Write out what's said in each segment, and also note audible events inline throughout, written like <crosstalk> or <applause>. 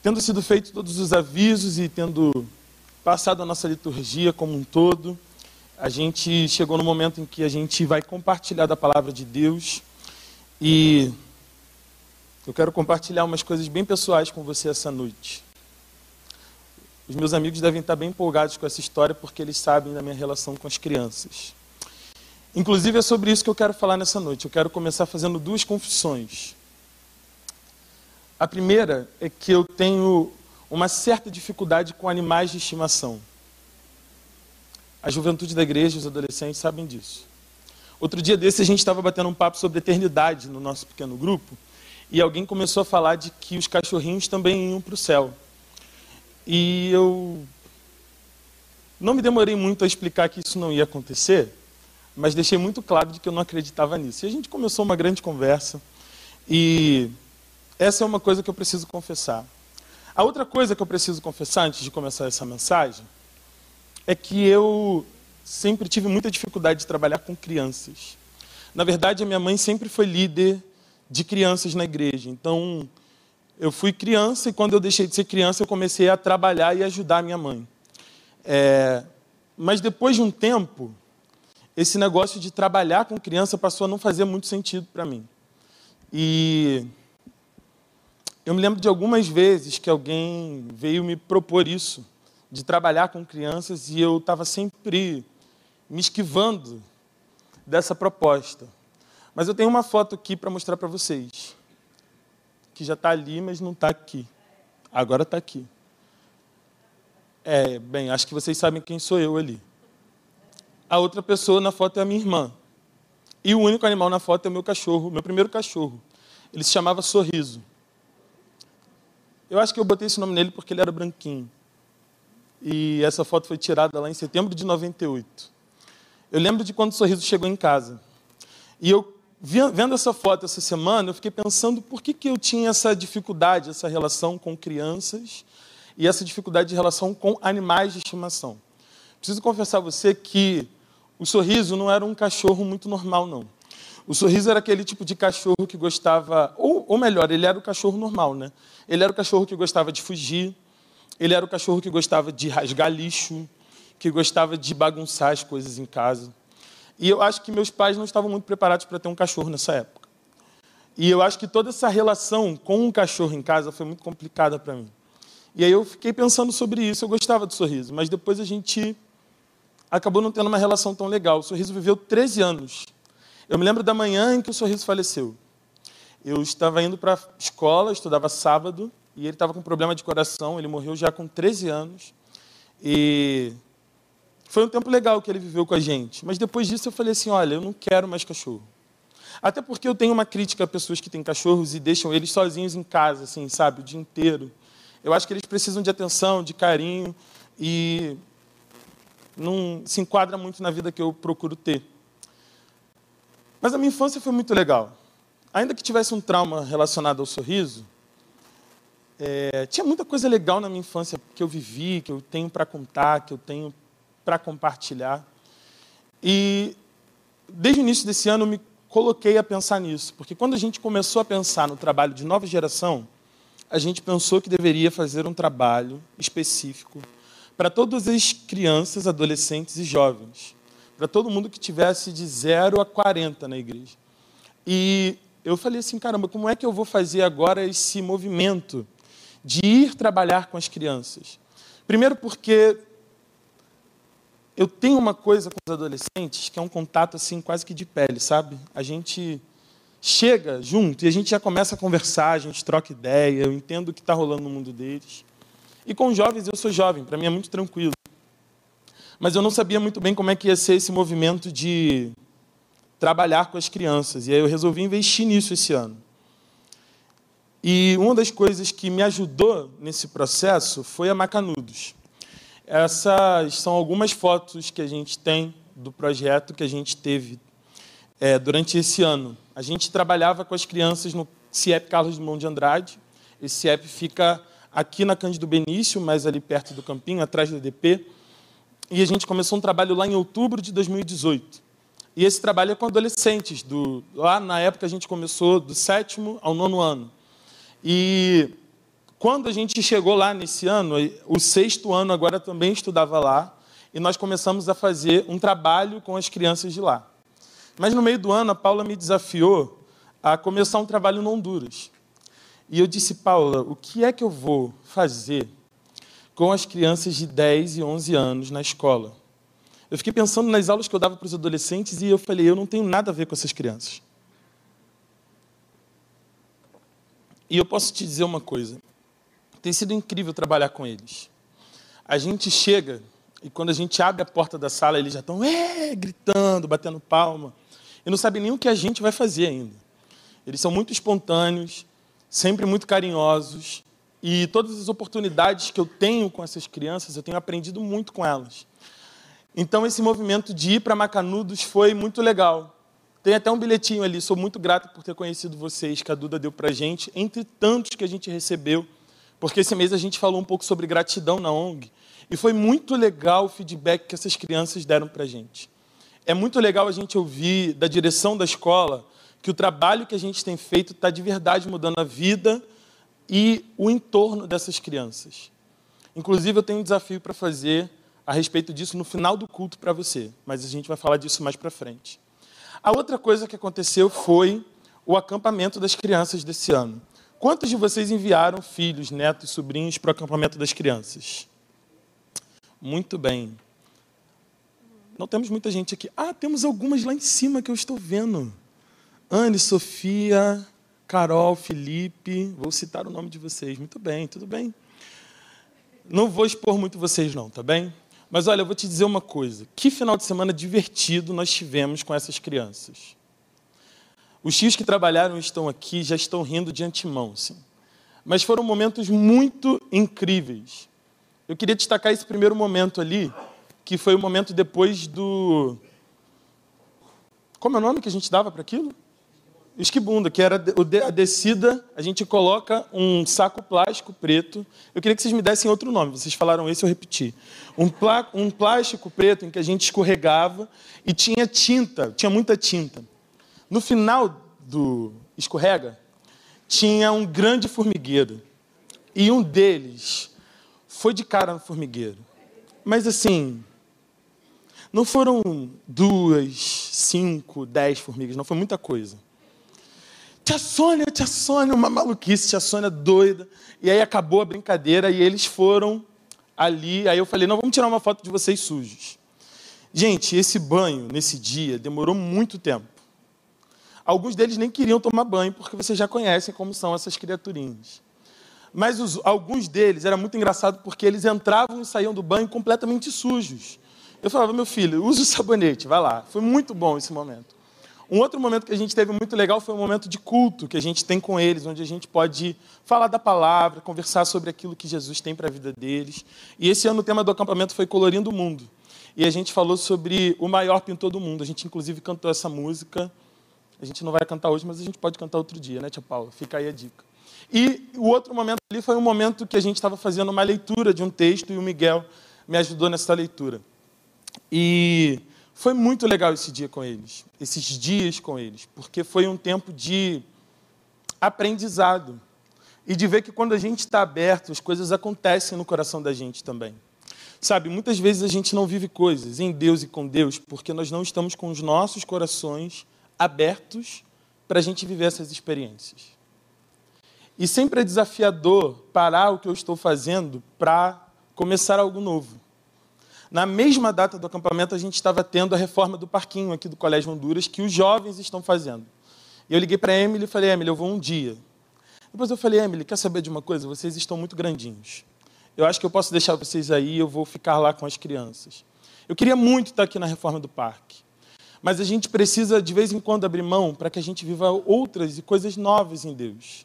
Tendo sido feitos todos os avisos e tendo passado a nossa liturgia como um todo, a gente chegou no momento em que a gente vai compartilhar da palavra de Deus e eu quero compartilhar umas coisas bem pessoais com você essa noite. Os meus amigos devem estar bem empolgados com essa história porque eles sabem da minha relação com as crianças. Inclusive é sobre isso que eu quero falar nessa noite. Eu quero começar fazendo duas confissões. A primeira é que eu tenho uma certa dificuldade com animais de estimação. A juventude da igreja, os adolescentes sabem disso. Outro dia desse a gente estava batendo um papo sobre eternidade no nosso pequeno grupo e alguém começou a falar de que os cachorrinhos também iam para o céu. E eu não me demorei muito a explicar que isso não ia acontecer, mas deixei muito claro de que eu não acreditava nisso. E a gente começou uma grande conversa e essa é uma coisa que eu preciso confessar. A outra coisa que eu preciso confessar antes de começar essa mensagem é que eu sempre tive muita dificuldade de trabalhar com crianças. Na verdade, a minha mãe sempre foi líder de crianças na igreja. Então, eu fui criança e quando eu deixei de ser criança, eu comecei a trabalhar e ajudar a minha mãe. É, mas depois de um tempo, esse negócio de trabalhar com criança passou a não fazer muito sentido para mim. E eu me lembro de algumas vezes que alguém veio me propor isso, de trabalhar com crianças, e eu estava sempre me esquivando dessa proposta. Mas eu tenho uma foto aqui para mostrar para vocês que já está ali, mas não está aqui. Agora está aqui. É, bem, acho que vocês sabem quem sou eu ali. A outra pessoa na foto é a minha irmã. E o único animal na foto é o meu cachorro, meu primeiro cachorro. Ele se chamava Sorriso. Eu acho que eu botei esse nome nele porque ele era branquinho. E essa foto foi tirada lá em setembro de 98. Eu lembro de quando o Sorriso chegou em casa. E eu vendo essa foto essa semana, eu fiquei pensando por que, que eu tinha essa dificuldade, essa relação com crianças e essa dificuldade de relação com animais de estimação. Preciso confessar a você que o sorriso não era um cachorro muito normal, não. O sorriso era aquele tipo de cachorro que gostava, ou, ou melhor, ele era o cachorro normal, né? Ele era o cachorro que gostava de fugir, ele era o cachorro que gostava de rasgar lixo, que gostava de bagunçar as coisas em casa. E eu acho que meus pais não estavam muito preparados para ter um cachorro nessa época. E eu acho que toda essa relação com um cachorro em casa foi muito complicada para mim. E aí eu fiquei pensando sobre isso. Eu gostava do sorriso, mas depois a gente acabou não tendo uma relação tão legal. O sorriso viveu 13 anos. Eu me lembro da manhã em que o sorriso faleceu. Eu estava indo para a escola, estudava sábado, e ele estava com problema de coração. Ele morreu já com 13 anos. E foi um tempo legal que ele viveu com a gente. Mas depois disso eu falei assim: olha, eu não quero mais cachorro. Até porque eu tenho uma crítica a pessoas que têm cachorros e deixam eles sozinhos em casa, assim, sabe, o dia inteiro. Eu acho que eles precisam de atenção, de carinho e não se enquadra muito na vida que eu procuro ter. Mas a minha infância foi muito legal. Ainda que tivesse um trauma relacionado ao sorriso, é, tinha muita coisa legal na minha infância que eu vivi, que eu tenho para contar, que eu tenho para compartilhar. E desde o início desse ano eu me coloquei a pensar nisso, porque quando a gente começou a pensar no trabalho de nova geração, a gente pensou que deveria fazer um trabalho específico para todas as crianças, adolescentes e jovens, para todo mundo que tivesse de 0 a 40 na igreja. E eu falei assim, caramba, como é que eu vou fazer agora esse movimento de ir trabalhar com as crianças? Primeiro porque eu tenho uma coisa com os adolescentes que é um contato assim quase que de pele, sabe? A gente chega junto e a gente já começa a conversar, a gente troca ideia, eu entendo o que está rolando no mundo deles. E com jovens, eu sou jovem, para mim é muito tranquilo. Mas eu não sabia muito bem como é que ia ser esse movimento de trabalhar com as crianças. E aí eu resolvi investir nisso esse ano. E uma das coisas que me ajudou nesse processo foi a Macanudos. Essas são algumas fotos que a gente tem do projeto que a gente teve é, durante esse ano. A gente trabalhava com as crianças no CIEP Carlos Dumont de Andrade. Esse CIEP fica aqui na Cândido Benício, mais ali perto do Campinho, atrás do DP. E a gente começou um trabalho lá em outubro de 2018. E esse trabalho é com adolescentes. Do, lá na época a gente começou do sétimo ao nono ano. E Quando a gente chegou lá nesse ano, o sexto ano agora também estudava lá, e nós começamos a fazer um trabalho com as crianças de lá. Mas no meio do ano, a Paula me desafiou a começar um trabalho no Honduras. E eu disse, Paula, o que é que eu vou fazer com as crianças de 10 e 11 anos na escola? Eu fiquei pensando nas aulas que eu dava para os adolescentes e eu falei, eu não tenho nada a ver com essas crianças. E eu posso te dizer uma coisa: tem sido incrível trabalhar com eles. A gente chega e quando a gente abre a porta da sala, eles já estão é, gritando, batendo palma. E não sabem nem o que a gente vai fazer ainda. Eles são muito espontâneos, sempre muito carinhosos. E todas as oportunidades que eu tenho com essas crianças, eu tenho aprendido muito com elas. Então, esse movimento de ir para Macanudos foi muito legal. Tem até um bilhetinho ali. Sou muito grato por ter conhecido vocês, que a Duda deu para a gente, entre tantos que a gente recebeu. Porque esse mês a gente falou um pouco sobre gratidão na ONG. E foi muito legal o feedback que essas crianças deram para a gente. É muito legal a gente ouvir da direção da escola que o trabalho que a gente tem feito está de verdade mudando a vida e o entorno dessas crianças. Inclusive, eu tenho um desafio para fazer a respeito disso no final do culto para você, mas a gente vai falar disso mais para frente. A outra coisa que aconteceu foi o acampamento das crianças desse ano. Quantos de vocês enviaram filhos, netos, sobrinhos para o acampamento das crianças? Muito bem. Não temos muita gente aqui. Ah, temos algumas lá em cima que eu estou vendo. Anne, Sofia, Carol, Felipe, vou citar o nome de vocês. Muito bem, tudo bem. Não vou expor muito vocês, não, tá bem? Mas olha, eu vou te dizer uma coisa. Que final de semana divertido nós tivemos com essas crianças. Os tios que trabalharam estão aqui já estão rindo de antemão, sim. Mas foram momentos muito incríveis. Eu queria destacar esse primeiro momento ali, que foi o momento depois do. Como é o nome que a gente dava para aquilo? Esquibunda, que era a descida, a gente coloca um saco plástico preto. Eu queria que vocês me dessem outro nome, vocês falaram esse, eu repeti. Um, plá, um plástico preto em que a gente escorregava e tinha tinta, tinha muita tinta. No final do escorrega, tinha um grande formigueiro. E um deles foi de cara no formigueiro. Mas assim, não foram duas, cinco, dez formigas, não foi muita coisa. Tia Sônia, tia Sônia, uma maluquice, tia Sônia doida. E aí acabou a brincadeira e eles foram ali. Aí eu falei: não, vamos tirar uma foto de vocês sujos. Gente, esse banho nesse dia demorou muito tempo. Alguns deles nem queriam tomar banho, porque vocês já conhecem como são essas criaturinhas. Mas os, alguns deles era muito engraçado porque eles entravam e saíam do banho completamente sujos. Eu falava, meu filho, use o sabonete, vai lá. Foi muito bom esse momento. Um outro momento que a gente teve muito legal foi o momento de culto que a gente tem com eles, onde a gente pode falar da palavra, conversar sobre aquilo que Jesus tem para a vida deles. E esse ano o tema do acampamento foi Colorindo o Mundo. E a gente falou sobre o maior pintor do mundo. A gente, inclusive, cantou essa música. A gente não vai cantar hoje, mas a gente pode cantar outro dia, né, Tia Paula? Fica aí a dica. E o outro momento ali foi um momento que a gente estava fazendo uma leitura de um texto e o Miguel me ajudou nessa leitura. E foi muito legal esse dia com eles, esses dias com eles, porque foi um tempo de aprendizado e de ver que quando a gente está aberto, as coisas acontecem no coração da gente também. Sabe, muitas vezes a gente não vive coisas em Deus e com Deus porque nós não estamos com os nossos corações abertos para a gente viver essas experiências. E sempre é desafiador parar o que eu estou fazendo para começar algo novo. Na mesma data do acampamento, a gente estava tendo a reforma do parquinho aqui do Colégio Honduras, que os jovens estão fazendo. E eu liguei para a Emily e falei, Emily, eu vou um dia. Depois eu falei, Emily, quer saber de uma coisa? Vocês estão muito grandinhos. Eu acho que eu posso deixar vocês aí, eu vou ficar lá com as crianças. Eu queria muito estar aqui na reforma do parque. Mas a gente precisa, de vez em quando, abrir mão para que a gente viva outras e coisas novas em Deus.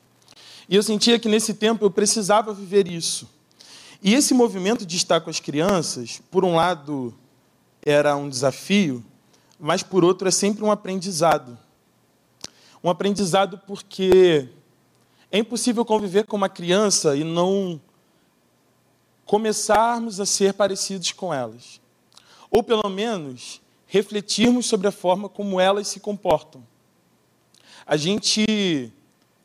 E eu sentia que nesse tempo eu precisava viver isso. E esse movimento de estar com as crianças, por um lado, era um desafio, mas por outro é sempre um aprendizado. Um aprendizado porque é impossível conviver com uma criança e não começarmos a ser parecidos com elas. Ou pelo menos refletirmos sobre a forma como elas se comportam. A gente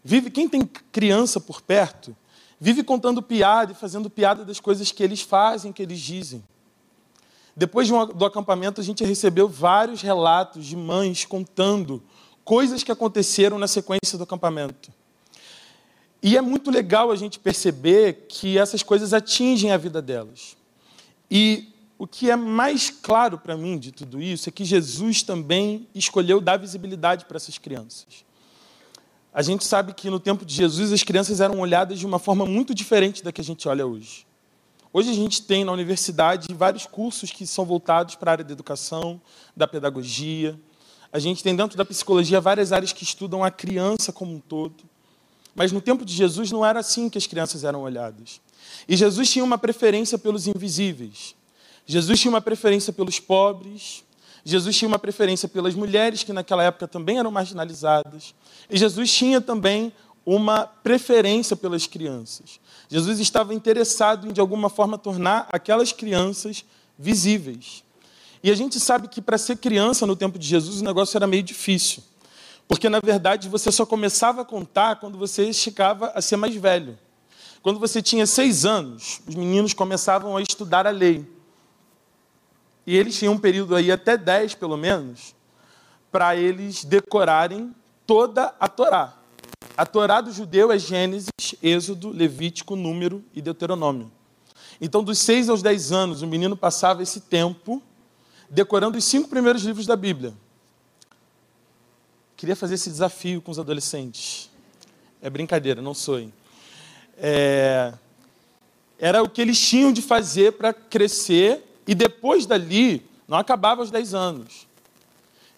vive, quem tem criança por perto, vive contando piada e fazendo piada das coisas que eles fazem, que eles dizem. Depois do acampamento, a gente recebeu vários relatos de mães contando coisas que aconteceram na sequência do acampamento. E é muito legal a gente perceber que essas coisas atingem a vida delas. E o que é mais claro para mim de tudo isso é que Jesus também escolheu dar visibilidade para essas crianças. A gente sabe que no tempo de Jesus as crianças eram olhadas de uma forma muito diferente da que a gente olha hoje. Hoje a gente tem na universidade vários cursos que são voltados para a área da educação, da pedagogia. A gente tem dentro da psicologia várias áreas que estudam a criança como um todo. Mas no tempo de Jesus não era assim que as crianças eram olhadas. E Jesus tinha uma preferência pelos invisíveis. Jesus tinha uma preferência pelos pobres. Jesus tinha uma preferência pelas mulheres, que naquela época também eram marginalizadas. E Jesus tinha também uma preferência pelas crianças. Jesus estava interessado em, de alguma forma, tornar aquelas crianças visíveis. E a gente sabe que para ser criança no tempo de Jesus o negócio era meio difícil. Porque, na verdade, você só começava a contar quando você chegava a ser mais velho. Quando você tinha seis anos, os meninos começavam a estudar a lei. E eles tinham um período aí, até dez pelo menos, para eles decorarem toda a Torá. A Torá do judeu é Gênesis, Êxodo, Levítico, Número e Deuteronômio. Então, dos seis aos dez anos, o menino passava esse tempo decorando os cinco primeiros livros da Bíblia. Queria fazer esse desafio com os adolescentes. É brincadeira, não sou. É... Era o que eles tinham de fazer para crescer e depois dali, não acabava aos 10 anos.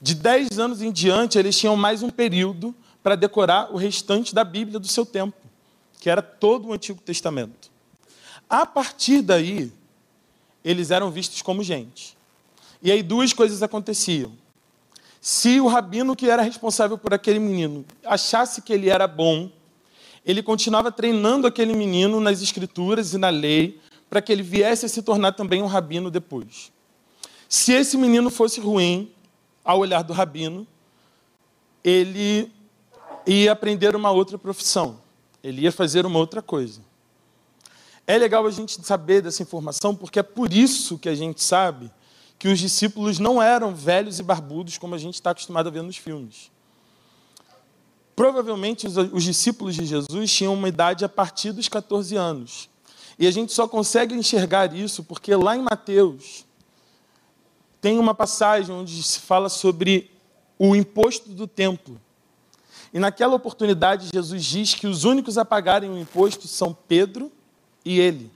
De 10 anos em diante, eles tinham mais um período para decorar o restante da Bíblia do seu tempo, que era todo o Antigo Testamento. A partir daí, eles eram vistos como gente. E aí duas coisas aconteciam. Se o rabino que era responsável por aquele menino achasse que ele era bom, ele continuava treinando aquele menino nas escrituras e na lei, para que ele viesse a se tornar também um rabino depois. Se esse menino fosse ruim, ao olhar do rabino, ele ia aprender uma outra profissão, ele ia fazer uma outra coisa. É legal a gente saber dessa informação, porque é por isso que a gente sabe que os discípulos não eram velhos e barbudos como a gente está acostumado a ver nos filmes. Provavelmente os, os, discípulos de Jesus tinham uma idade a partir dos 14 anos. E a gente só consegue enxergar isso porque lá em Mateus tem uma passagem onde se fala sobre o imposto do templo. E naquela oportunidade, Jesus diz que os únicos a pagarem o imposto são Pedro e ele.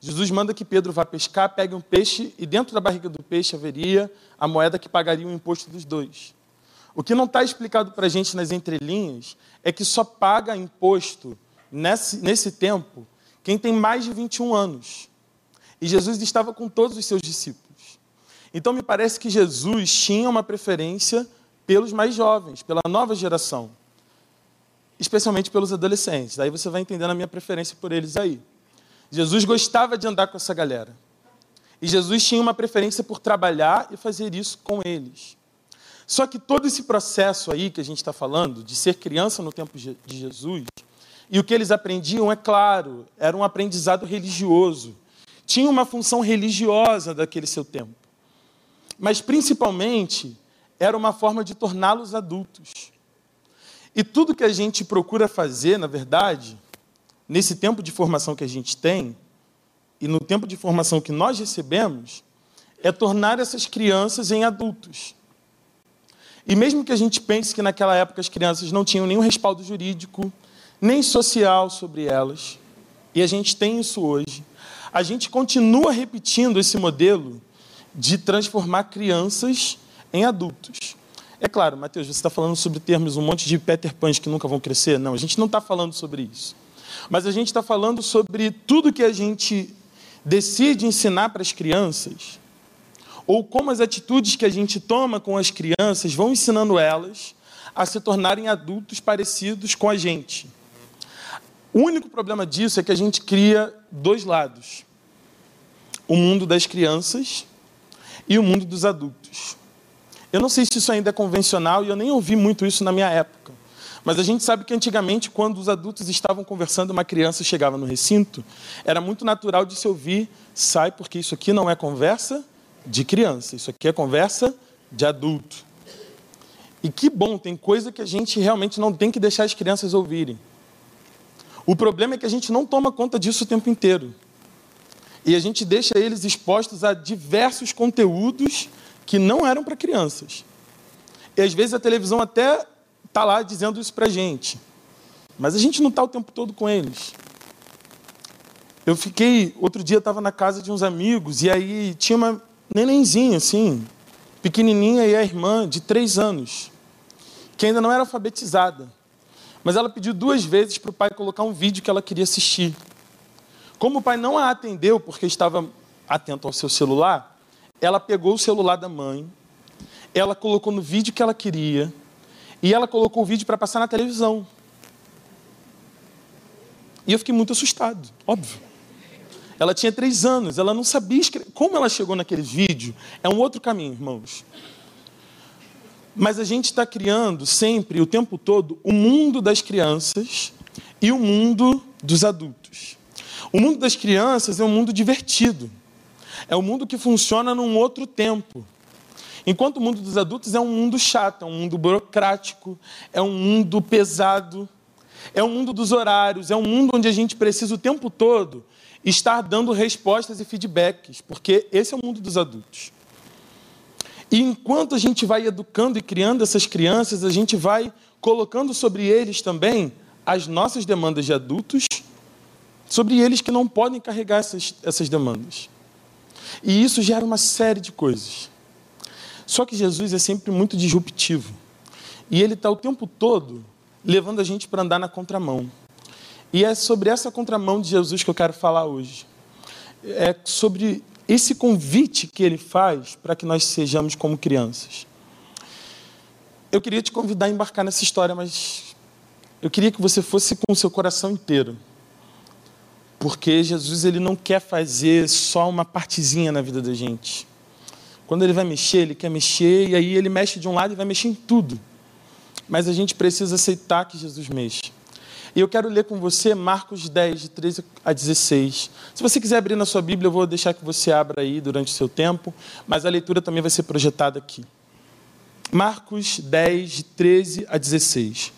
Jesus manda que Pedro vá pescar, pegue um peixe e dentro da barriga do peixe haveria a moeda que pagaria o imposto dos dois. O que não está explicado para a gente nas entrelinhas é que só paga imposto nesse, nesse tempo quem tem mais de 21 anos. E Jesus estava com todos os seus discípulos. Então me parece que Jesus tinha uma preferência pelos mais jovens, pela nova geração, especialmente pelos adolescentes. Daí você vai entendendo a minha preferência por eles aí. Jesus gostava de andar com essa galera. E Jesus tinha uma preferência por trabalhar e fazer isso com eles. Só que todo esse processo aí que a gente está falando, de ser criança no tempo de Jesus, e o que eles aprendiam, é claro, era um aprendizado religioso. Tinha uma função religiosa daquele seu tempo. Mas, principalmente, era uma forma de torná-los adultos. E tudo que a gente procura fazer, na verdade, nesse tempo de formação que a gente tem, e no tempo de formação que nós recebemos, é tornar essas crianças em adultos. E mesmo que a gente pense que naquela época as crianças não tinham nenhum respaldo jurídico, nem social sobre elas, e a gente tem isso hoje, a gente continua repetindo esse modelo de transformar crianças em adultos. É claro, Mateus, você está falando sobre termos um monte de Peter Pans que nunca vão crescer? Não, a gente não está falando sobre isso. Mas a gente está falando sobre tudo que a gente decide ensinar para as crianças, ou como as atitudes que a gente toma com as crianças vão ensinando elas a se tornarem adultos parecidos com a gente. O único problema disso é que a gente cria dois lados: o mundo das crianças e o mundo dos adultos. Eu não sei se isso ainda é convencional e eu nem ouvi muito isso na minha época. Mas a gente sabe que antigamente, quando os adultos estavam conversando, uma criança chegava no recinto, era muito natural de se ouvir: sai, porque isso aqui não é conversa de criança, isso aqui é conversa de adulto. E que bom, tem coisa que a gente realmente não tem que deixar as crianças ouvirem. O problema é que a gente não toma conta disso o tempo inteiro. E a gente deixa eles expostos a diversos conteúdos que não eram para crianças. E às vezes a televisão até está lá dizendo isso para a gente. Mas a gente não está o tempo todo com eles. Eu fiquei, outro dia estava na casa de uns amigos e aí tinha uma nenenzinha assim, pequenininha e a irmã de três anos, que ainda não era alfabetizada. Mas ela pediu duas vezes para o pai colocar um vídeo que ela queria assistir. Como o pai não a atendeu porque estava atento ao seu celular, ela pegou o celular da mãe, ela colocou no vídeo que ela queria e ela colocou o vídeo para passar na televisão. E eu fiquei muito assustado, óbvio. Ela tinha três anos, ela não sabia escrever. Como ela chegou naquele vídeo é um outro caminho, irmãos. Mas a gente está criando sempre, o tempo todo, o mundo das crianças e o mundo dos adultos. O mundo das crianças é um mundo divertido. É um mundo que funciona num outro tempo. Enquanto o mundo dos adultos é um mundo chato, é um mundo burocrático, é um mundo pesado, é um mundo dos horários, é um mundo onde a gente precisa o tempo todo estar dando respostas e feedbacks, porque esse é o mundo dos adultos. E enquanto a gente vai educando e criando essas crianças, a gente vai colocando sobre eles também as nossas demandas de adultos, sobre eles que não podem carregar essas, essas demandas. E isso gera uma série de coisas. Só que Jesus é sempre muito disruptivo. E ele está o tempo todo levando a gente para andar na contramão. E é sobre essa contramão de Jesus que eu quero falar hoje. É sobre esse convite que ele faz para que nós sejamos como crianças. Eu queria te convidar a embarcar nessa história, mas eu queria que você fosse com o seu coração inteiro. Porque Jesus ele não quer fazer só uma partezinha na vida da gente. Quando ele vai mexer, ele quer mexer, e aí ele mexe de um lado e vai mexer em tudo. Mas a gente precisa aceitar que Jesus mexe. E eu quero ler com você Marcos 10, de 13 a 16. Se você quiser abrir na sua Bíblia, eu vou deixar que você abra aí durante o seu tempo, mas a leitura também vai ser projetada aqui. Marcos 10, de 13 a 16.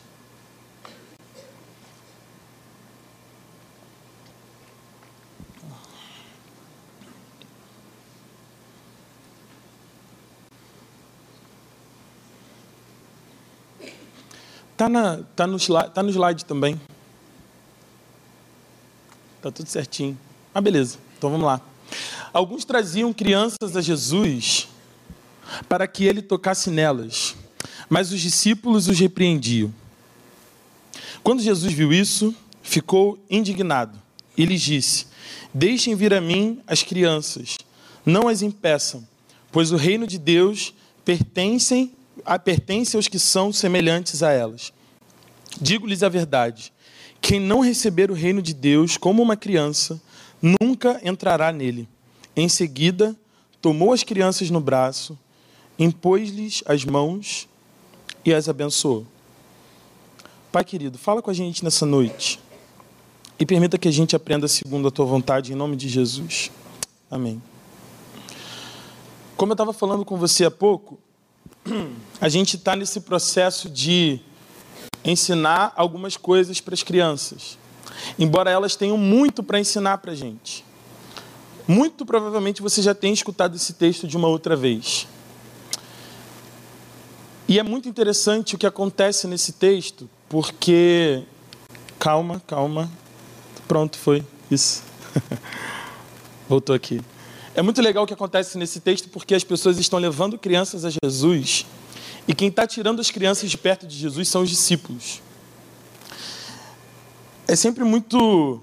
Está tá no, tá no slide também. Está tudo certinho. Ah, beleza. Então vamos lá. Alguns traziam crianças a Jesus para que ele tocasse nelas, mas os discípulos os repreendiam. Quando Jesus viu isso, ficou indignado e lhes disse: Deixem vir a mim as crianças, não as impeçam, pois o reino de Deus pertencem pertence aos que são semelhantes a elas. Digo-lhes a verdade: quem não receber o reino de Deus como uma criança, nunca entrará nele. Em seguida, tomou as crianças no braço, impôs-lhes as mãos e as abençoou. Pai querido, fala com a gente nessa noite e permita que a gente aprenda segundo a tua vontade, em nome de Jesus. Amém. Como eu estava falando com você há pouco, <clears throat> a gente está nesse processo de ensinar algumas coisas para as crianças, embora elas tenham muito para ensinar para a gente. Muito provavelmente você já tem escutado esse texto de uma outra vez. E é muito interessante o que acontece nesse texto, porque. Calma, calma. Pronto, foi. Isso. <laughs> Voltou aqui. É muito legal o que acontece nesse texto porque as pessoas estão levando crianças a Jesus e quem está tirando as crianças de perto de Jesus são os discípulos. É sempre muito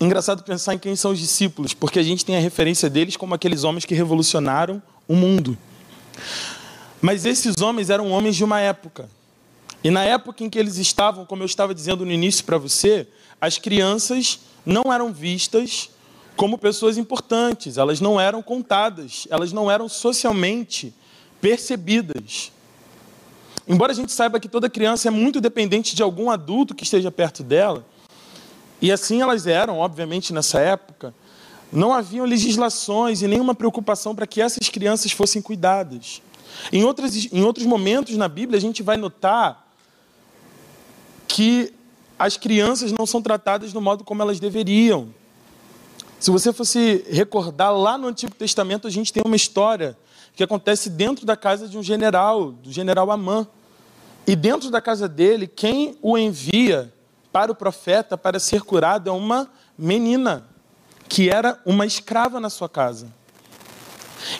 engraçado pensar em quem são os discípulos, porque a gente tem a referência deles como aqueles homens que revolucionaram o mundo. Mas esses homens eram homens de uma época. E na época em que eles estavam, como eu estava dizendo no início para você, as crianças não eram vistas como pessoas importantes, elas não eram contadas, elas não eram socialmente percebidas. Embora a gente saiba que toda criança é muito dependente de algum adulto que esteja perto dela, e assim elas eram, obviamente, nessa época, não haviam legislações e nenhuma preocupação para que essas crianças fossem cuidadas. Em, outras, em outros momentos na Bíblia, a gente vai notar que as crianças não são tratadas do modo como elas deveriam. Se você fosse recordar lá no Antigo Testamento, a gente tem uma história que acontece dentro da casa de um general, do general Amã. E dentro da casa dele, quem o envia para o profeta para ser curado é uma menina, que era uma escrava na sua casa.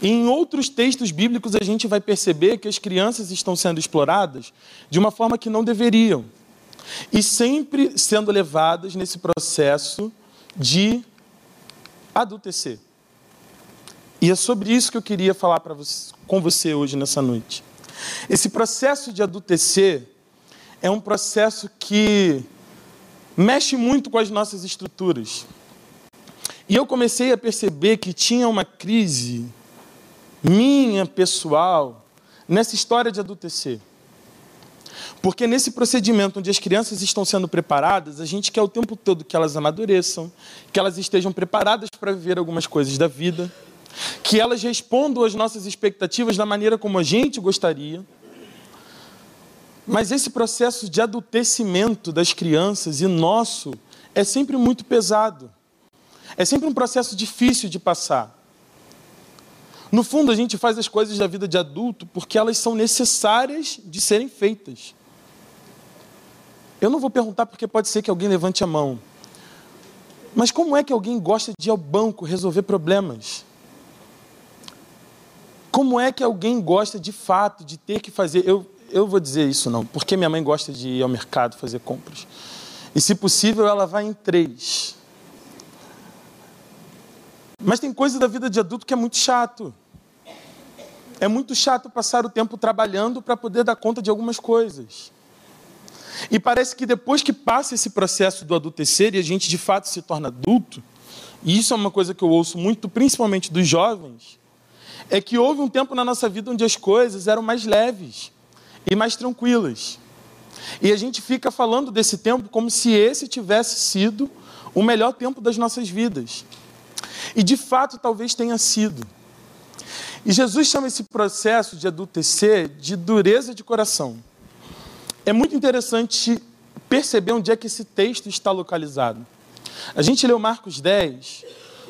E em outros textos bíblicos, a gente vai perceber que as crianças estão sendo exploradas de uma forma que não deveriam. E sempre sendo levadas nesse processo de adultecer. E é sobre isso que eu queria falar você, com você hoje, nessa noite. Esse processo de adultecer é um processo que mexe muito com as nossas estruturas. E eu comecei a perceber que tinha uma crise minha, pessoal, nessa história de adultecer. Porque nesse procedimento onde as crianças estão sendo preparadas, a gente quer o tempo todo que elas amadureçam, que elas estejam preparadas para viver algumas coisas da vida, que elas respondam às nossas expectativas da maneira como a gente gostaria. Mas esse processo de adultecimento das crianças e nosso é sempre muito pesado. É sempre um processo difícil de passar. No fundo, a gente faz as coisas da vida de adulto porque elas são necessárias de serem feitas. Eu não vou perguntar porque pode ser que alguém levante a mão. Mas como é que alguém gosta de ir ao banco resolver problemas? Como é que alguém gosta de fato de ter que fazer? Eu, eu vou dizer isso não, porque minha mãe gosta de ir ao mercado fazer compras. E se possível, ela vai em três. Mas tem coisa da vida de adulto que é muito chato. É muito chato passar o tempo trabalhando para poder dar conta de algumas coisas. E parece que depois que passa esse processo do adultecer e a gente de fato se torna adulto, e isso é uma coisa que eu ouço muito, principalmente dos jovens, é que houve um tempo na nossa vida onde as coisas eram mais leves e mais tranquilas. E a gente fica falando desse tempo como se esse tivesse sido o melhor tempo das nossas vidas. E de fato talvez tenha sido. E Jesus chama esse processo de adultecer de dureza de coração. É muito interessante perceber onde é que esse texto está localizado. A gente leu Marcos 10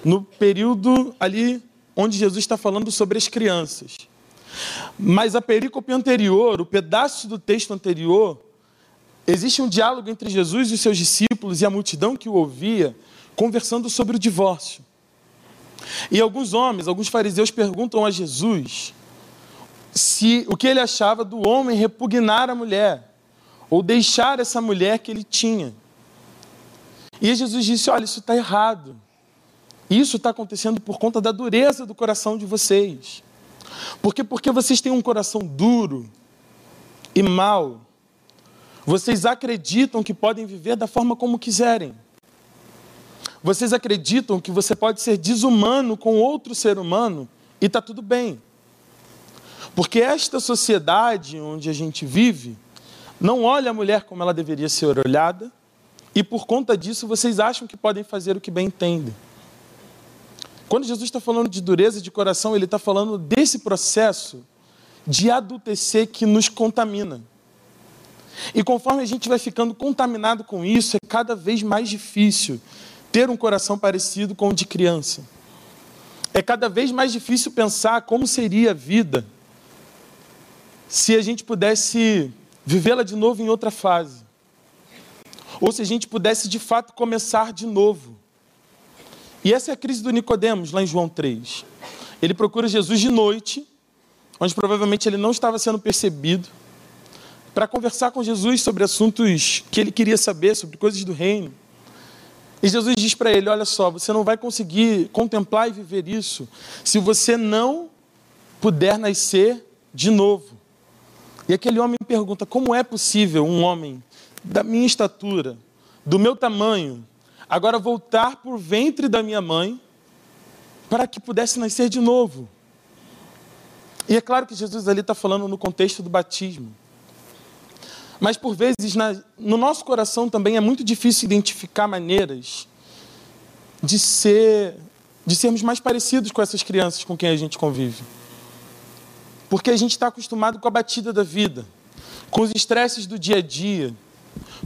no período ali onde Jesus está falando sobre as crianças. Mas a perícope anterior, o pedaço do texto anterior, existe um diálogo entre Jesus e os seus discípulos e a multidão que o ouvia, conversando sobre o divórcio. E alguns homens, alguns fariseus perguntam a Jesus se o que ele achava do homem repugnar a mulher ou deixar essa mulher que ele tinha. E Jesus disse: Olha, isso está errado. Isso está acontecendo por conta da dureza do coração de vocês. Porque porque vocês têm um coração duro e mau, vocês acreditam que podem viver da forma como quiserem. Vocês acreditam que você pode ser desumano com outro ser humano e está tudo bem. Porque esta sociedade onde a gente vive não olha a mulher como ela deveria ser olhada, e por conta disso vocês acham que podem fazer o que bem entendem. Quando Jesus está falando de dureza de coração, ele está falando desse processo de adultecer que nos contamina. E conforme a gente vai ficando contaminado com isso, é cada vez mais difícil ter um coração parecido com o de criança. É cada vez mais difícil pensar como seria a vida se a gente pudesse vivê-la de novo em outra fase. Ou se a gente pudesse de fato começar de novo. E essa é a crise do Nicodemos, lá em João 3. Ele procura Jesus de noite, onde provavelmente ele não estava sendo percebido, para conversar com Jesus sobre assuntos que ele queria saber, sobre coisas do reino. E Jesus diz para ele: Olha só, você não vai conseguir contemplar e viver isso se você não puder nascer de novo. E aquele homem pergunta: Como é possível um homem da minha estatura, do meu tamanho, agora voltar por ventre da minha mãe para que pudesse nascer de novo? E é claro que Jesus ali está falando no contexto do batismo. Mas por vezes na, no nosso coração também é muito difícil identificar maneiras de ser de sermos mais parecidos com essas crianças com quem a gente convive. Porque a gente está acostumado com a batida da vida, com os estresses do dia a dia,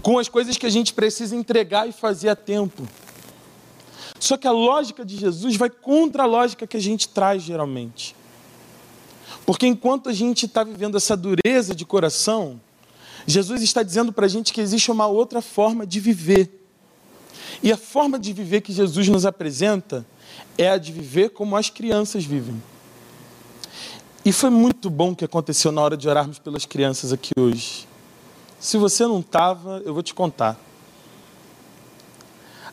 com as coisas que a gente precisa entregar e fazer a tempo. Só que a lógica de Jesus vai contra a lógica que a gente traz geralmente. Porque enquanto a gente está vivendo essa dureza de coração, Jesus está dizendo para a gente que existe uma outra forma de viver. E a forma de viver que Jesus nos apresenta é a de viver como as crianças vivem. E foi muito bom o que aconteceu na hora de orarmos pelas crianças aqui hoje. Se você não estava, eu vou te contar.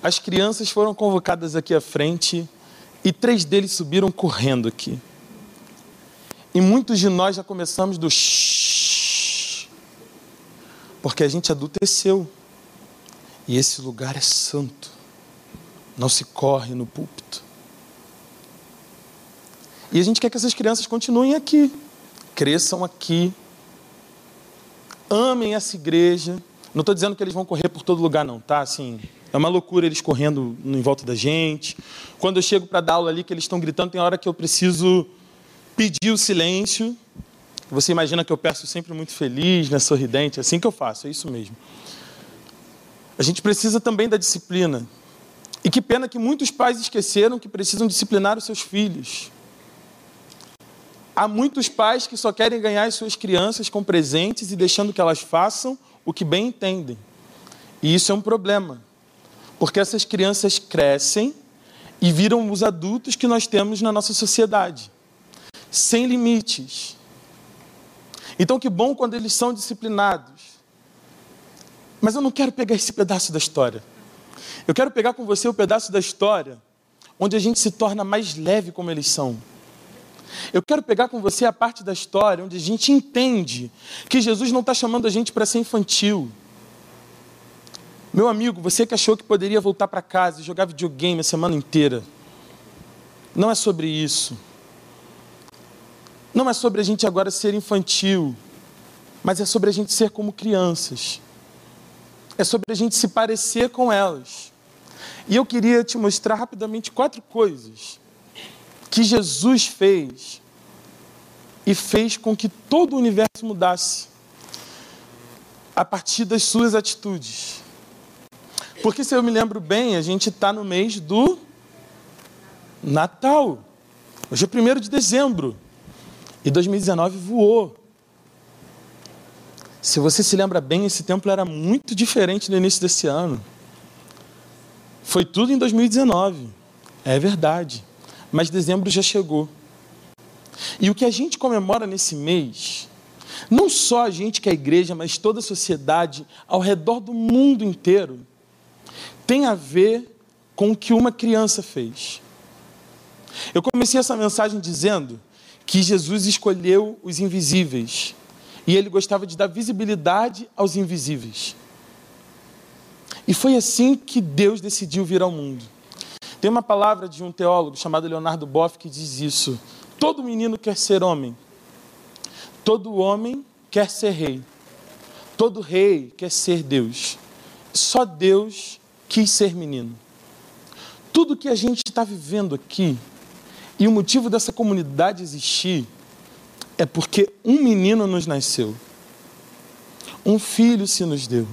As crianças foram convocadas aqui à frente e três deles subiram correndo aqui. E muitos de nós já começamos do porque a gente adulteceu. E esse lugar é santo. Não se corre no púlpito. E a gente quer que essas crianças continuem aqui, cresçam aqui, amem essa igreja. Não estou dizendo que eles vão correr por todo lugar, não, tá? Assim, é uma loucura eles correndo em volta da gente. Quando eu chego para dar aula ali, que eles estão gritando, tem hora que eu preciso pedir o silêncio. Você imagina que eu peço sempre muito feliz, né, sorridente, é assim que eu faço, é isso mesmo. A gente precisa também da disciplina. E que pena que muitos pais esqueceram que precisam disciplinar os seus filhos. Há muitos pais que só querem ganhar as suas crianças com presentes e deixando que elas façam o que bem entendem. E isso é um problema, porque essas crianças crescem e viram os adultos que nós temos na nossa sociedade, sem limites. Então, que bom quando eles são disciplinados. Mas eu não quero pegar esse pedaço da história. Eu quero pegar com você o pedaço da história onde a gente se torna mais leve como eles são. Eu quero pegar com você a parte da história onde a gente entende que Jesus não está chamando a gente para ser infantil. Meu amigo, você que achou que poderia voltar para casa e jogar videogame a semana inteira, não é sobre isso. Não é sobre a gente agora ser infantil, mas é sobre a gente ser como crianças. É sobre a gente se parecer com elas. E eu queria te mostrar rapidamente quatro coisas que Jesus fez e fez com que todo o universo mudasse a partir das suas atitudes. Porque se eu me lembro bem, a gente está no mês do Natal. Hoje é 1 de dezembro. E 2019 voou. Se você se lembra bem, esse templo era muito diferente no início desse ano. Foi tudo em 2019. É verdade mas dezembro já chegou. E o que a gente comemora nesse mês, não só a gente que é a igreja, mas toda a sociedade ao redor do mundo inteiro, tem a ver com o que uma criança fez. Eu comecei essa mensagem dizendo que Jesus escolheu os invisíveis e ele gostava de dar visibilidade aos invisíveis. E foi assim que Deus decidiu vir ao mundo. Tem uma palavra de um teólogo chamado Leonardo Boff que diz isso: todo menino quer ser homem, todo homem quer ser rei, todo rei quer ser Deus. Só Deus quis ser menino. Tudo que a gente está vivendo aqui e o motivo dessa comunidade existir é porque um menino nos nasceu, um filho se nos deu,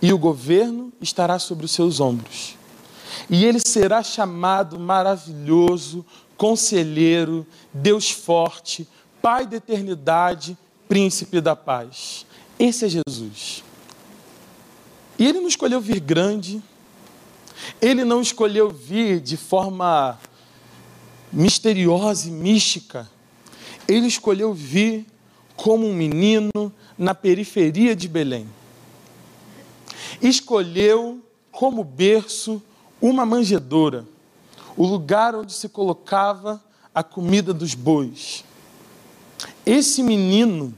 e o governo estará sobre os seus ombros e ele será chamado maravilhoso, conselheiro, Deus forte, Pai da eternidade, príncipe da paz. Esse é Jesus. E ele não escolheu vir grande, ele não escolheu vir de forma misteriosa e mística, ele escolheu vir como um menino na periferia de Belém. Escolheu como berço uma manjedoura, o lugar onde se colocava a comida dos bois. Esse menino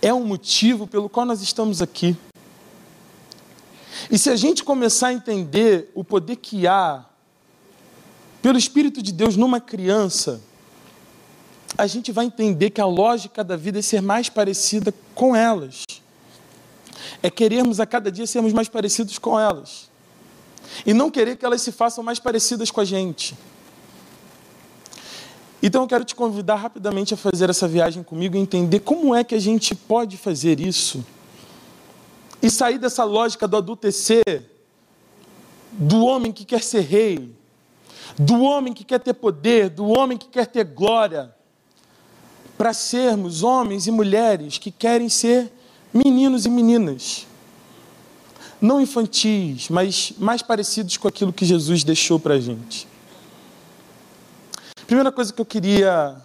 é o motivo pelo qual nós estamos aqui. E se a gente começar a entender o poder que há pelo Espírito de Deus numa criança, a gente vai entender que a lógica da vida é ser mais parecida com elas. é querermos a cada dia sermos mais parecidos com elas. E não querer que elas se façam mais parecidas com a gente. Então eu quero te convidar rapidamente a fazer essa viagem comigo e entender como é que a gente pode fazer isso. E sair dessa lógica do adultecer, do homem que quer ser rei, do homem que quer ter poder, do homem que quer ter glória, para sermos homens e mulheres que querem ser meninos e meninas. Não infantis, mas mais parecidos com aquilo que Jesus deixou para a gente. Primeira coisa que eu queria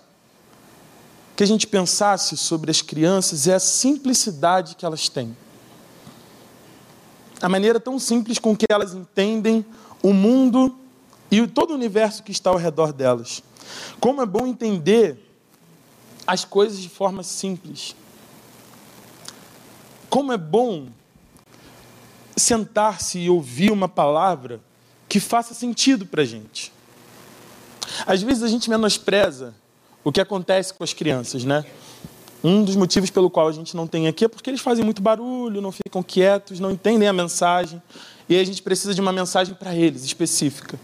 que a gente pensasse sobre as crianças é a simplicidade que elas têm. A maneira tão simples com que elas entendem o mundo e todo o universo que está ao redor delas. Como é bom entender as coisas de forma simples. Como é bom sentar-se e ouvir uma palavra que faça sentido para a gente. Às vezes a gente menospreza o que acontece com as crianças, né? Um dos motivos pelo qual a gente não tem aqui é porque eles fazem muito barulho, não ficam quietos, não entendem a mensagem, e a gente precisa de uma mensagem para eles específica.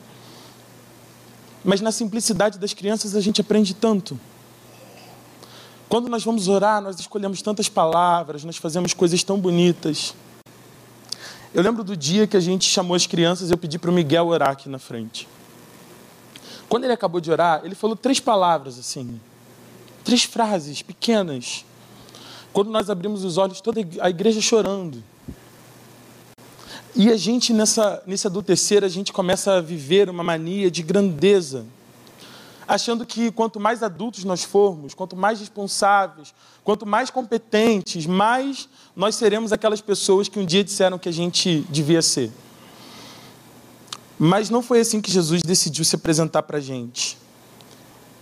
Mas na simplicidade das crianças a gente aprende tanto. Quando nós vamos orar, nós escolhemos tantas palavras, nós fazemos coisas tão bonitas. Eu lembro do dia que a gente chamou as crianças e eu pedi para o Miguel orar aqui na frente. Quando ele acabou de orar, ele falou três palavras assim, três frases pequenas. Quando nós abrimos os olhos, toda a igreja chorando. E a gente, nessa, nesse adultecer, a gente começa a viver uma mania de grandeza. Achando que quanto mais adultos nós formos, quanto mais responsáveis, quanto mais competentes, mais nós seremos aquelas pessoas que um dia disseram que a gente devia ser. Mas não foi assim que Jesus decidiu se apresentar para a gente.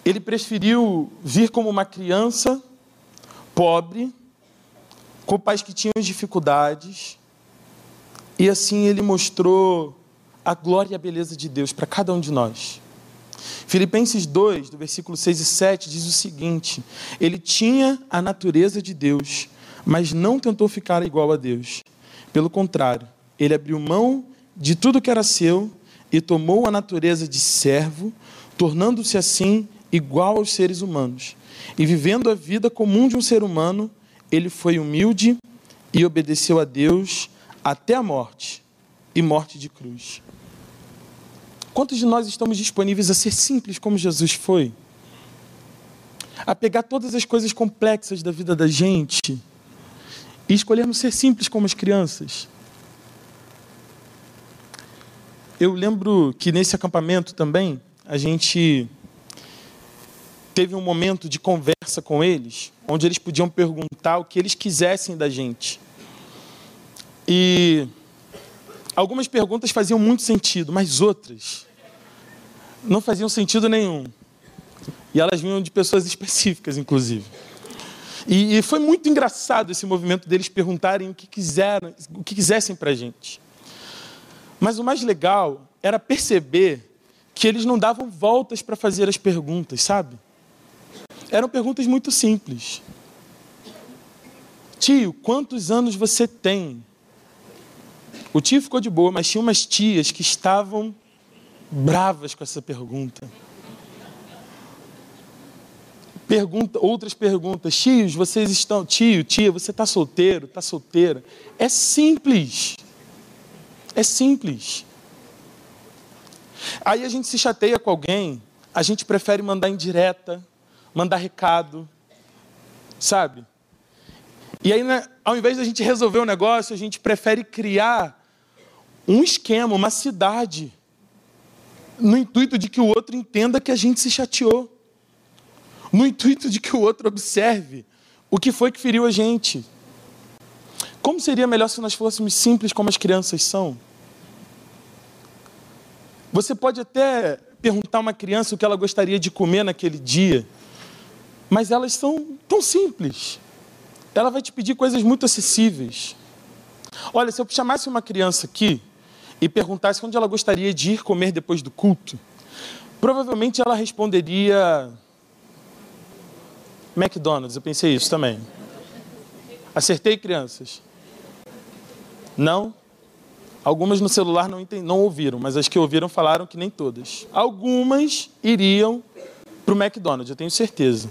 Ele preferiu vir como uma criança pobre, com pais que tinham dificuldades, e assim ele mostrou a glória e a beleza de Deus para cada um de nós. Filipenses 2, do versículo 6 e 7, diz o seguinte: Ele tinha a natureza de Deus, mas não tentou ficar igual a Deus. Pelo contrário, ele abriu mão de tudo que era seu e tomou a natureza de servo, tornando-se assim igual aos seres humanos. E vivendo a vida comum de um ser humano, ele foi humilde e obedeceu a Deus até a morte e morte de cruz. Quantos de nós estamos disponíveis a ser simples como Jesus foi? A pegar todas as coisas complexas da vida da gente e escolhermos ser simples como as crianças? Eu lembro que nesse acampamento também a gente teve um momento de conversa com eles, onde eles podiam perguntar o que eles quisessem da gente. E algumas perguntas faziam muito sentido, mas outras não faziam sentido nenhum. E elas vinham de pessoas <laughs> específicas, inclusive. E, foi muito engraçado esse movimento deles perguntarem o que quiseram, o que quisessem para a gente. Mas o mais legal era perceber que eles não davam voltas para fazer as perguntas, sabe? Eram perguntas muito simples. Tio, quantos anos você tem? O tio ficou de boa, mas tinha umas tias que estavam bravas com essa pergunta. Pergunta, outras perguntas. Tios, vocês estão. Tio, tia, você está solteiro? Está solteira? É simples. É simples. Aí a gente se chateia com alguém, a gente prefere mandar indireta, mandar recado, sabe? E aí, né, ao invés da gente resolver o negócio, a gente prefere criar um esquema, uma cidade, no intuito de que o outro entenda que a gente se chateou, no intuito de que o outro observe o que foi que feriu a gente. Como seria melhor se nós fôssemos simples como as crianças são? Você pode até perguntar a uma criança o que ela gostaria de comer naquele dia, mas elas são tão simples. Ela vai te pedir coisas muito acessíveis. Olha, se eu chamasse uma criança aqui e perguntasse onde ela gostaria de ir comer depois do culto, provavelmente ela responderia McDonald's. Eu pensei isso também. Acertei, crianças? Não? Algumas no celular não, entendi, não ouviram, mas as que ouviram falaram que nem todas. Algumas iriam para o McDonald's, eu tenho certeza.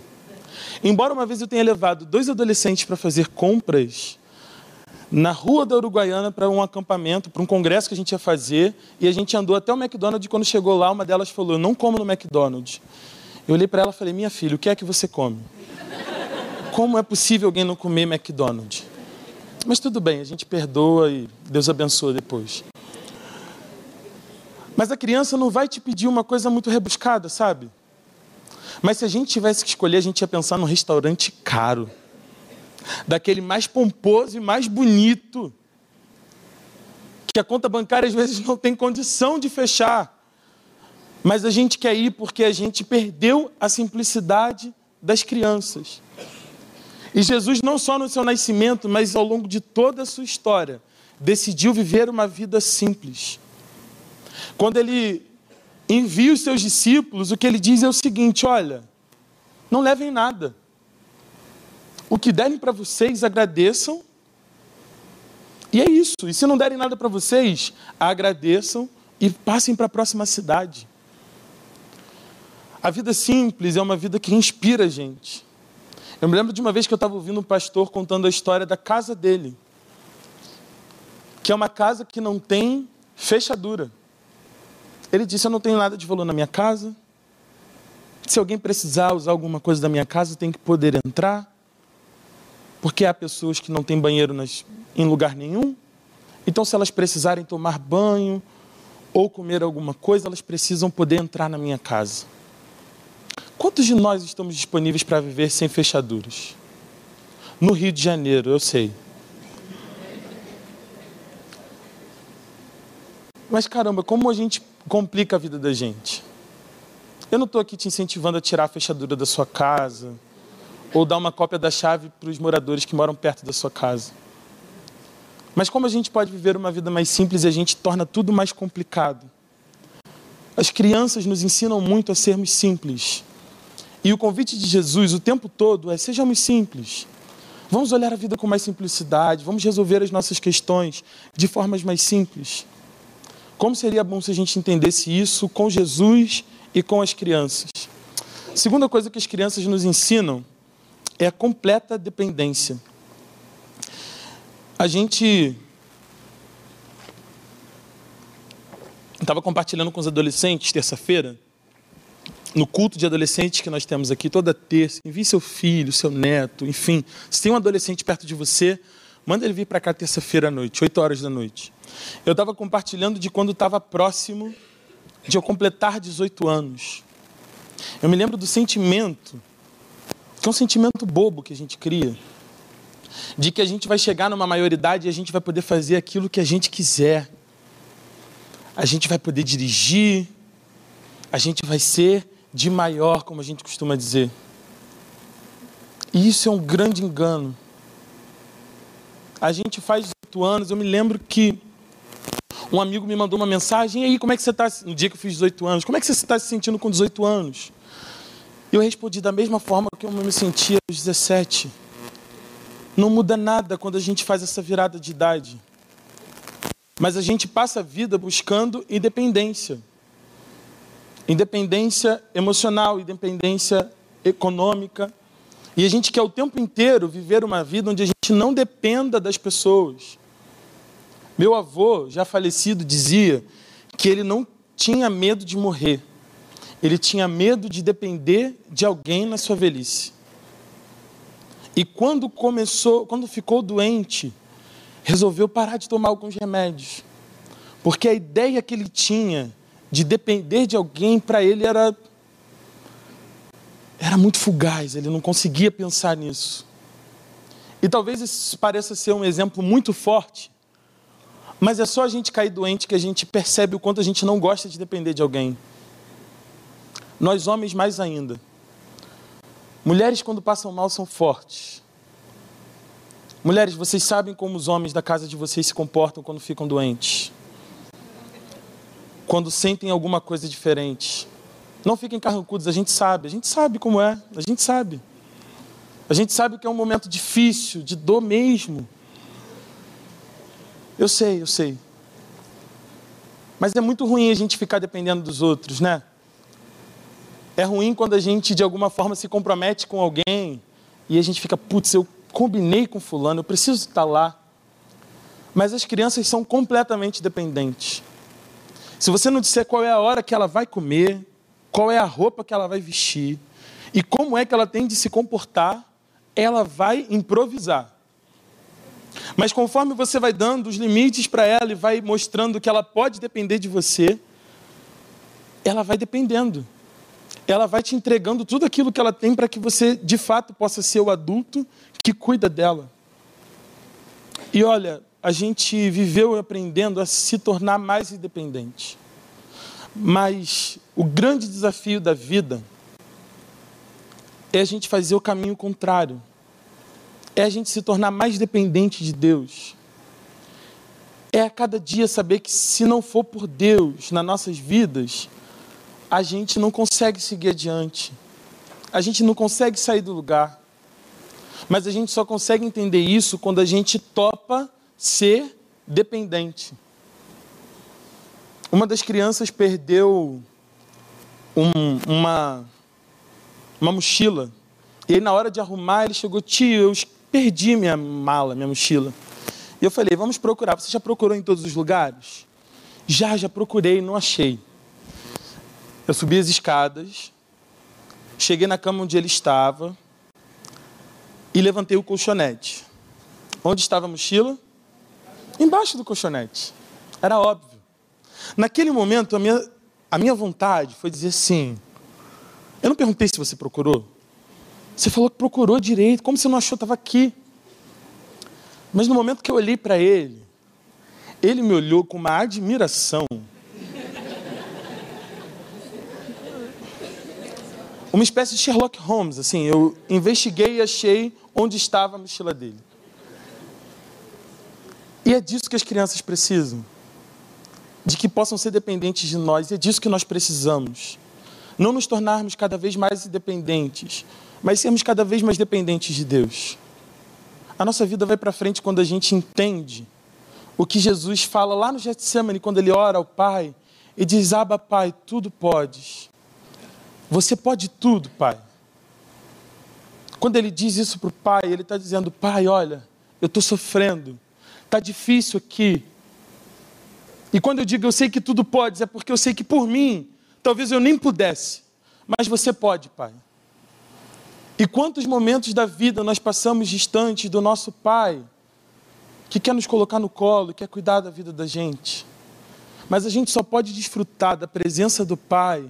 Embora uma vez eu tenha levado dois adolescentes para fazer compras na rua da Uruguaiana para um acampamento, para um congresso que a gente ia fazer, e a gente andou até o McDonald's, quando chegou lá, uma delas falou, eu não como no McDonald's. Eu olhei para ela e falei, minha filha, o que é que você come? Como é possível alguém não comer McDonald's? Mas tudo bem, a gente perdoa e Deus abençoa depois. Mas a criança não vai te pedir uma coisa muito rebuscada, sabe? Mas se a gente tivesse que escolher, a gente ia pensar num restaurante caro. Daquele mais pomposo e mais bonito. Que a conta bancária às vezes não tem condição de fechar. Mas a gente quer ir porque a gente perdeu a simplicidade das crianças. E Jesus, não só no seu nascimento, mas ao longo de toda a sua história, decidiu viver uma vida simples. Quando ele envia os seus discípulos, o que ele diz é o seguinte: olha, não levem nada. O que derem para vocês, agradeçam. E é isso. E se não derem nada para vocês, agradeçam e passem para a próxima cidade. A vida simples é uma vida que inspira a gente. Eu me lembro de uma vez que eu estava ouvindo um pastor contando a história da casa dele, que é uma casa que não tem fechadura. Ele disse: Eu não tenho nada de valor na minha casa. Se alguém precisar usar alguma coisa da minha casa, tem que poder entrar. Porque há pessoas que não têm banheiro nas, em lugar nenhum. Então, se elas precisarem tomar banho ou comer alguma coisa, elas precisam poder entrar na minha casa. Quantos de nós estamos disponíveis para viver sem fechaduras? No Rio de Janeiro, eu sei. Mas caramba, como a gente complica a vida da gente? Eu não estou aqui te incentivando a tirar a fechadura da sua casa ou dar uma cópia da chave para os moradores que moram perto da sua casa. Mas como a gente pode viver uma vida mais simples e a gente torna tudo mais complicado? As crianças nos ensinam muito a sermos simples. E o convite de Jesus o tempo todo é: sejamos simples. Vamos olhar a vida com mais simplicidade, vamos resolver as nossas questões de formas mais simples. Como seria bom se a gente entendesse isso com Jesus e com as crianças? Segunda coisa que as crianças nos ensinam é a completa dependência. A gente estava compartilhando com os adolescentes terça-feira no culto de adolescentes que nós temos aqui toda terça, envie seu filho, seu neto, enfim. Se tem um adolescente perto de você, manda ele vir para cá terça-feira à noite, 8 horas da noite. Eu estava compartilhando de quando estava próximo de eu completar 18 anos. Eu me lembro do sentimento, que é um sentimento bobo que a gente cria, de que a gente vai chegar numa maioridade e a gente vai poder fazer aquilo que a gente quiser. A gente vai poder dirigir, a gente vai ser de maior, como a gente costuma dizer. E isso é um grande engano. A gente faz 18 anos, eu me lembro que um amigo me mandou uma mensagem, e aí, como é que você está, no dia que eu fiz 18 anos, como é que você está se sentindo com 18 anos? Eu respondi da mesma forma que eu me sentia aos 17. Não muda nada quando a gente faz essa virada de idade. Mas a gente passa a vida buscando independência independência emocional, independência econômica. E a gente quer o tempo inteiro viver uma vida onde a gente não dependa das pessoas. Meu avô, já falecido, dizia que ele não tinha medo de morrer. Ele tinha medo de depender de alguém na sua velhice. E quando começou, quando ficou doente, resolveu parar de tomar alguns remédios. Porque a ideia que ele tinha de depender de alguém, para ele era era muito fugaz, ele não conseguia pensar nisso. E talvez isso pareça ser um exemplo muito forte, mas é só a gente cair doente que a gente percebe o quanto a gente não gosta de depender de alguém. Nós homens mais ainda. Mulheres quando passam mal são fortes. Mulheres, vocês sabem como os homens da casa de vocês se comportam quando ficam doentes quando sentem alguma coisa diferente. Não fiquem carrancudos, a gente sabe, a gente sabe como é, a gente sabe. A gente sabe que é um momento difícil, de dor mesmo. Eu sei, eu sei. Mas é muito ruim a gente ficar dependendo dos outros, né? É ruim quando a gente, de alguma forma, se compromete com alguém e a gente fica, putz, eu combinei com fulano, eu preciso estar lá. Mas as crianças são completamente dependentes. Se você não disser qual é a hora que ela vai comer, qual é a roupa que ela vai vestir e como é que ela tem de se comportar, ela vai improvisar. Mas conforme você vai dando os limites para ela e vai mostrando que ela pode depender de você, ela vai dependendo. Ela vai te entregando tudo aquilo que ela tem para que você, de fato, possa ser o adulto que cuida dela. E olha, a gente viveu aprendendo a se tornar mais independente. Mas o grande desafio da vida é a gente fazer o caminho contrário. É a gente se tornar mais dependente de Deus. É a cada dia saber que se não for por Deus nas nossas vidas, a gente não consegue seguir adiante. A gente não consegue sair do lugar. Mas a gente só consegue entender isso quando a gente topa ser dependente. Uma das crianças perdeu um, uma, uma mochila. E aí, na hora de arrumar, ele chegou, tio, eu perdi minha mala, minha mochila. E eu falei, vamos procurar. Você já procurou em todos os lugares? Já, já procurei, não achei. Eu subi as escadas, cheguei na cama onde ele estava e levantei o colchonete. Onde estava a mochila? Embaixo do colchonete. Era óbvio. Naquele momento, a minha, a minha vontade foi dizer assim: eu não perguntei se você procurou. Você falou que procurou direito, como você não achou, estava aqui. Mas no momento que eu olhei para ele, ele me olhou com uma admiração. Uma espécie de Sherlock Holmes, assim, eu investiguei e achei onde estava a mochila dele. E é disso que as crianças precisam. De que possam ser dependentes de nós. E é disso que nós precisamos. Não nos tornarmos cada vez mais independentes, mas sermos cada vez mais dependentes de Deus. A nossa vida vai para frente quando a gente entende o que Jesus fala lá no Getsemane, quando ele ora ao Pai e diz: Aba, Pai, tudo podes. Você pode tudo, Pai. Quando ele diz isso para o Pai, ele está dizendo: Pai, olha, eu estou sofrendo Está difícil aqui. E quando eu digo eu sei que tudo pode, é porque eu sei que por mim, talvez eu nem pudesse. Mas você pode, Pai. E quantos momentos da vida nós passamos distantes do nosso Pai, que quer nos colocar no colo, quer cuidar da vida da gente. Mas a gente só pode desfrutar da presença do Pai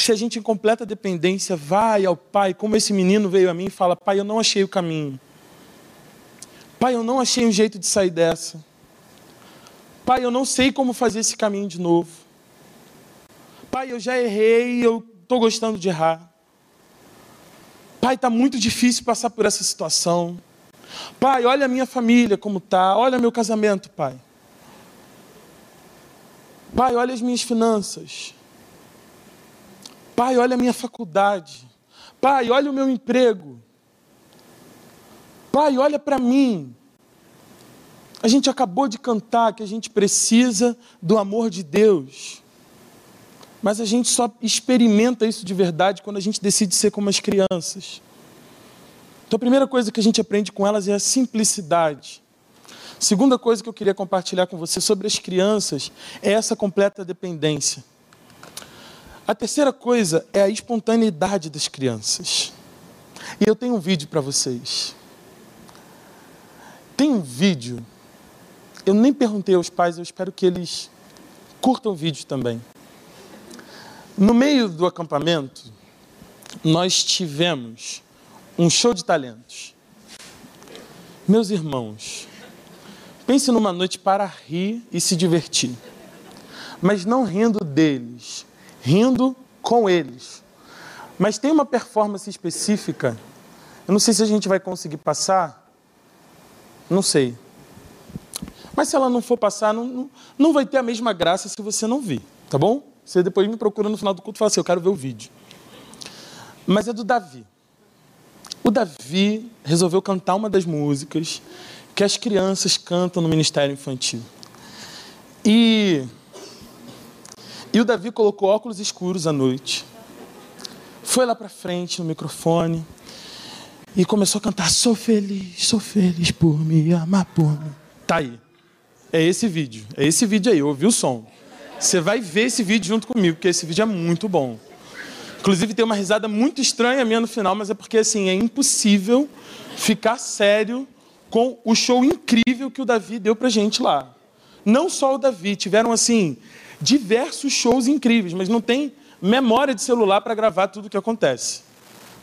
se a gente em completa dependência vai ao Pai, como esse menino veio a mim e fala: Pai, eu não achei o caminho. Pai, eu não achei um jeito de sair dessa. Pai, eu não sei como fazer esse caminho de novo. Pai, eu já errei, eu estou gostando de errar. Pai, está muito difícil passar por essa situação. Pai, olha a minha família como está, olha meu casamento, Pai. Pai, olha as minhas finanças. Pai, olha a minha faculdade. Pai, olha o meu emprego. Pai, olha para mim. A gente acabou de cantar que a gente precisa do amor de Deus. Mas a gente só experimenta isso de verdade quando a gente decide ser como as crianças. Então a primeira coisa que a gente aprende com elas é a simplicidade. Segunda coisa que eu queria compartilhar com você sobre as crianças é essa completa dependência. A terceira coisa é a espontaneidade das crianças. E eu tenho um vídeo para vocês. Tem um vídeo, eu nem perguntei aos pais, eu espero que eles curtam o vídeo também. No meio do acampamento, nós tivemos um show de talentos. Meus irmãos, pense numa noite para rir e se divertir, mas não rindo deles, rindo com eles. Mas tem uma performance específica, eu não sei se a gente vai conseguir passar, não sei. Mas se ela não for passar, não, não, não vai ter a mesma graça se você não vir, tá bom? Você depois me procura no final do culto e fala assim: eu quero ver o vídeo. Mas é do Davi. O Davi resolveu cantar uma das músicas que as crianças cantam no ministério infantil. E, e o Davi colocou óculos escuros à noite, foi lá para frente no microfone e começou a cantar: Sou feliz, sou feliz por me amar por mim. Tá aí. É esse vídeo. É esse vídeo aí. Ouviu o som. Você vai ver esse vídeo junto comigo, porque esse vídeo é muito bom. Inclusive tem uma risada muito estranha minha no final, mas é porque assim, é impossível ficar sério com o show incrível que o Davi deu pra gente lá. Não só o Davi, tiveram assim diversos shows incríveis, mas não tem memória de celular para gravar tudo o que acontece.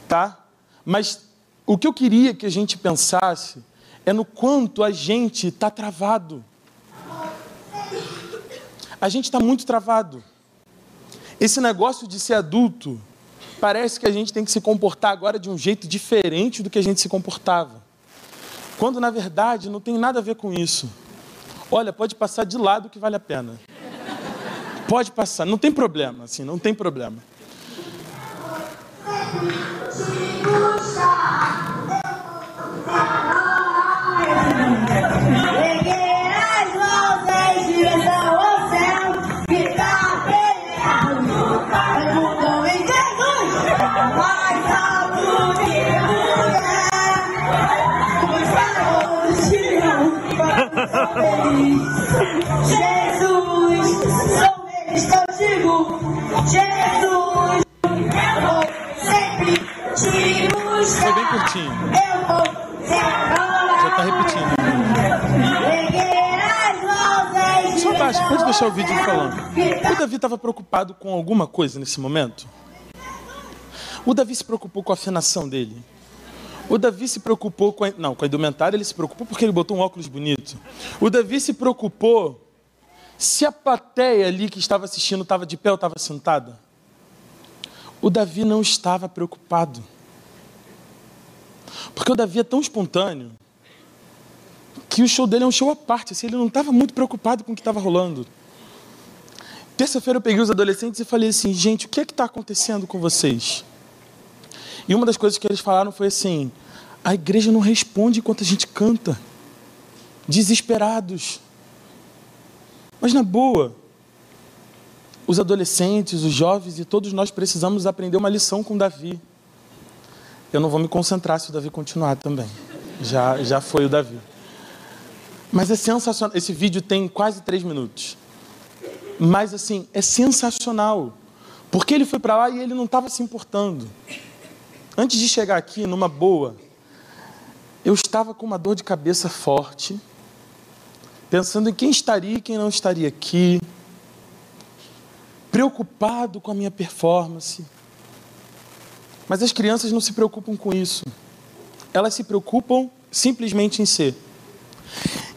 Tá? Mas o que eu queria que a gente pensasse é no quanto a gente está travado. A gente está muito travado. Esse negócio de ser adulto parece que a gente tem que se comportar agora de um jeito diferente do que a gente se comportava. Quando na verdade não tem nada a ver com isso. Olha, pode passar de lado que vale a pena. Pode passar, não tem problema, assim, não tem problema. Jesus. Jesus, eu vou sempre te buscar. Foi bem curtinho. Eu vou sempre Já está repetindo. Só baixa, pode deixar o vídeo falando. O Davi estava preocupado com alguma coisa nesse momento? O Davi se preocupou com a afinação dele. O Davi se preocupou com a, não, com a indumentária, ele se preocupou porque ele botou um óculos bonito. O Davi se preocupou se a plateia ali que estava assistindo estava de pé ou estava sentada. O Davi não estava preocupado. Porque o Davi é tão espontâneo que o show dele é um show à parte. Assim, ele não estava muito preocupado com o que estava rolando. Terça-feira eu peguei os adolescentes e falei assim, gente, o que é que está acontecendo com vocês? E uma das coisas que eles falaram foi assim, a igreja não responde enquanto a gente canta. Desesperados. Mas na boa, os adolescentes, os jovens e todos nós precisamos aprender uma lição com Davi. Eu não vou me concentrar se o Davi continuar também. Já, já foi o Davi. Mas é sensacional. Esse vídeo tem quase três minutos. Mas assim, é sensacional. Porque ele foi para lá e ele não estava se importando. Antes de chegar aqui, numa boa, eu estava com uma dor de cabeça forte, pensando em quem estaria e quem não estaria aqui, preocupado com a minha performance. Mas as crianças não se preocupam com isso. Elas se preocupam simplesmente em ser.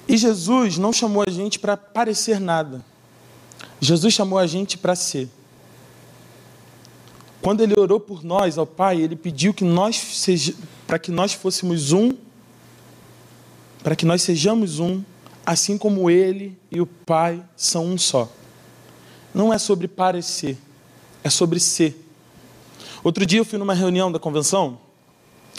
E Jesus não chamou a gente para parecer nada. Jesus chamou a gente para ser. Quando ele orou por nós ao Pai, ele pediu que nós seja, para que nós fôssemos um, para que nós sejamos um, assim como ele e o Pai são um só. Não é sobre parecer, é sobre ser. Outro dia eu fui numa reunião da convenção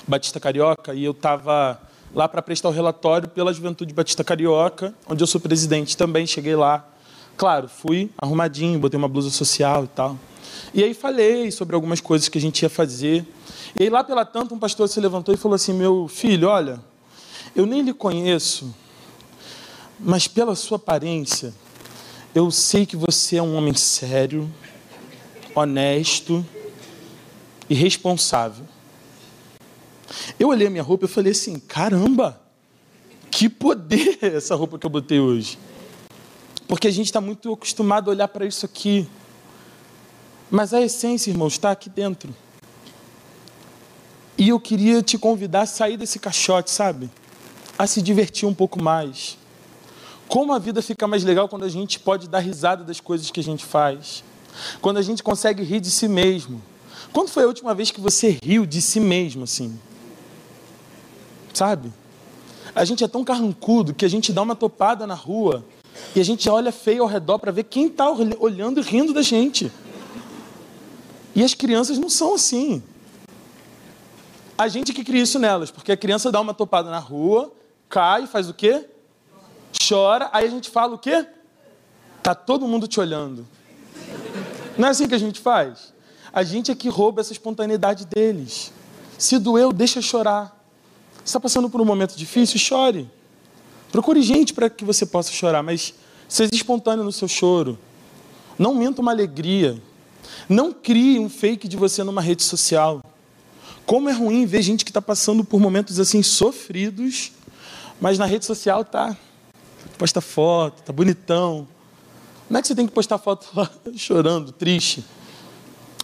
Batista Carioca e eu estava lá para prestar o relatório pela Juventude Batista Carioca, onde eu sou presidente também. Cheguei lá, claro, fui arrumadinho, botei uma blusa social e tal. E aí falei sobre algumas coisas que a gente ia fazer. E aí lá pela tanto um pastor se levantou e falou assim: "Meu filho, olha, eu nem lhe conheço, mas pela sua aparência, eu sei que você é um homem sério, honesto e responsável. Eu olhei a minha roupa e falei assim: caramba, que poder <laughs> essa roupa que eu botei hoje. Porque a gente está muito acostumado a olhar para isso aqui. Mas a essência, irmãos, está aqui dentro. E eu queria te convidar a sair desse caixote, sabe? A se divertir um pouco mais. Como a vida fica mais legal quando a gente pode dar risada das coisas que a gente faz. Quando a gente consegue rir de si mesmo. Quando foi a última vez que você riu de si mesmo, assim? Sabe? A gente é tão carrancudo que a gente dá uma topada na rua e a gente olha feio ao redor para ver quem está olhando e rindo da gente. E as crianças não são assim. A gente que cria isso nelas, porque a criança dá uma topada na rua, cai, faz o quê? Chora, aí a gente fala o quê? Tá todo mundo te olhando. Não é assim que a gente faz? A gente é que rouba essa espontaneidade deles. Se doeu, deixa chorar. Está passando por um momento difícil, chore. Procure gente para que você possa chorar, mas seja espontâneo no seu choro. Não minta uma alegria. Não crie um fake de você numa rede social. Como é ruim ver gente que está passando por momentos assim sofridos, mas na rede social tá posta foto, tá bonitão. Não é que você tem que postar foto lá <laughs> chorando, triste.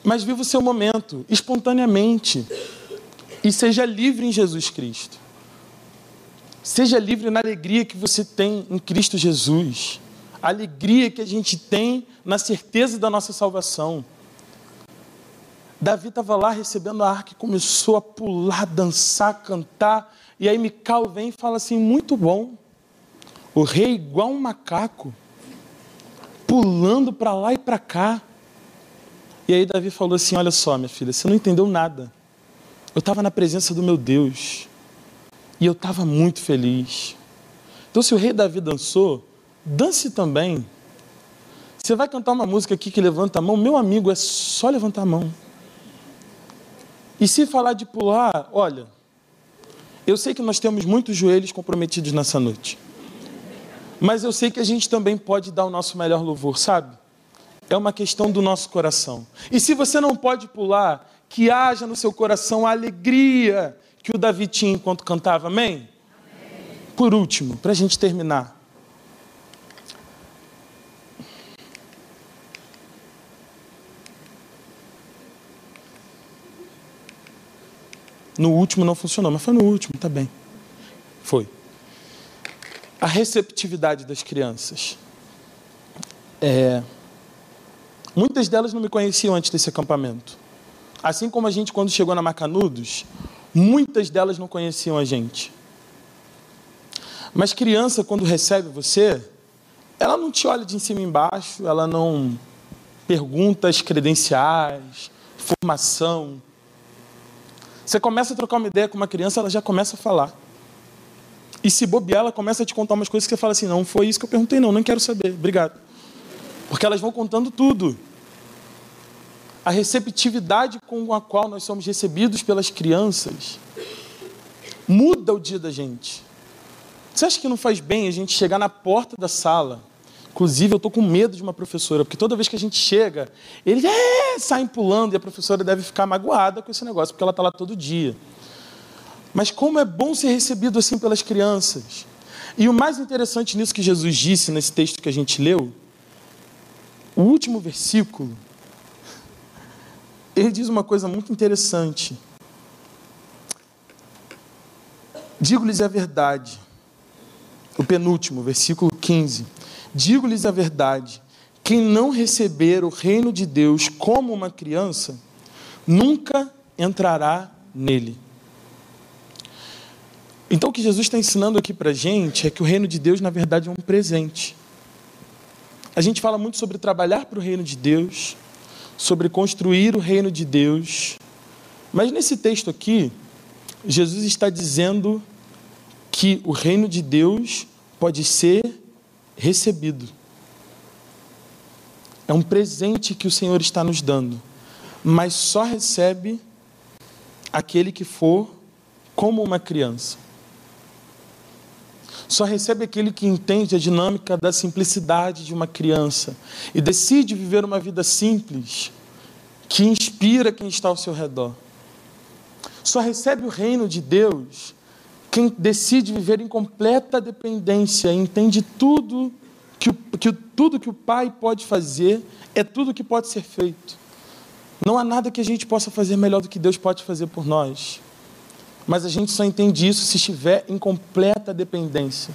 Mas viva o seu momento, espontaneamente. E seja livre em Jesus Cristo. Seja livre na alegria que você tem em Cristo Jesus. A alegria que a gente tem na certeza da nossa salvação. Davi estava lá recebendo a arca e começou a pular, dançar, cantar. E aí Mical vem e fala assim: muito bom. O rei, igual um macaco, pulando para lá e para cá. E aí Davi falou assim: Olha só, minha filha, você não entendeu nada. Eu estava na presença do meu Deus. E eu estava muito feliz. Então, se o rei Davi dançou, dance também. Você vai cantar uma música aqui que levanta a mão, meu amigo, é só levantar a mão. E se falar de pular, olha, eu sei que nós temos muitos joelhos comprometidos nessa noite. Mas eu sei que a gente também pode dar o nosso melhor louvor, sabe? É uma questão do nosso coração. E se você não pode pular, que haja no seu coração a alegria que o Davi tinha enquanto cantava, amém? amém. Por último, para a gente terminar. No último não funcionou, mas foi no último, tá bem. Foi. A receptividade das crianças. É, muitas delas não me conheciam antes desse acampamento. Assim como a gente, quando chegou na Macanudos, muitas delas não conheciam a gente. Mas criança, quando recebe você, ela não te olha de cima e embaixo, ela não pergunta as credenciais, formação. Você começa a trocar uma ideia com uma criança, ela já começa a falar. E se bobear, ela começa a te contar umas coisas que você fala assim: não, foi isso que eu perguntei, não, nem quero saber, obrigado. Porque elas vão contando tudo a receptividade com a qual nós somos recebidos pelas crianças muda o dia da gente. Você acha que não faz bem a gente chegar na porta da sala? Inclusive, eu estou com medo de uma professora, porque toda vez que a gente chega, eles é, saem pulando e a professora deve ficar magoada com esse negócio, porque ela está lá todo dia. Mas como é bom ser recebido assim pelas crianças. E o mais interessante nisso que Jesus disse nesse texto que a gente leu, o último versículo, ele diz uma coisa muito interessante. Digo-lhes a verdade. O penúltimo, versículo 15. Digo-lhes a verdade: quem não receber o reino de Deus como uma criança, nunca entrará nele. Então, o que Jesus está ensinando aqui para a gente é que o reino de Deus, na verdade, é um presente. A gente fala muito sobre trabalhar para o reino de Deus, sobre construir o reino de Deus. Mas nesse texto aqui, Jesus está dizendo que o reino de Deus pode ser recebido. É um presente que o Senhor está nos dando, mas só recebe aquele que for como uma criança. Só recebe aquele que entende a dinâmica da simplicidade de uma criança e decide viver uma vida simples, que inspira quem está ao seu redor. Só recebe o reino de Deus quem decide viver em completa dependência, entende tudo que, que tudo que o Pai pode fazer é tudo que pode ser feito. Não há nada que a gente possa fazer melhor do que Deus pode fazer por nós. Mas a gente só entende isso se estiver em completa dependência.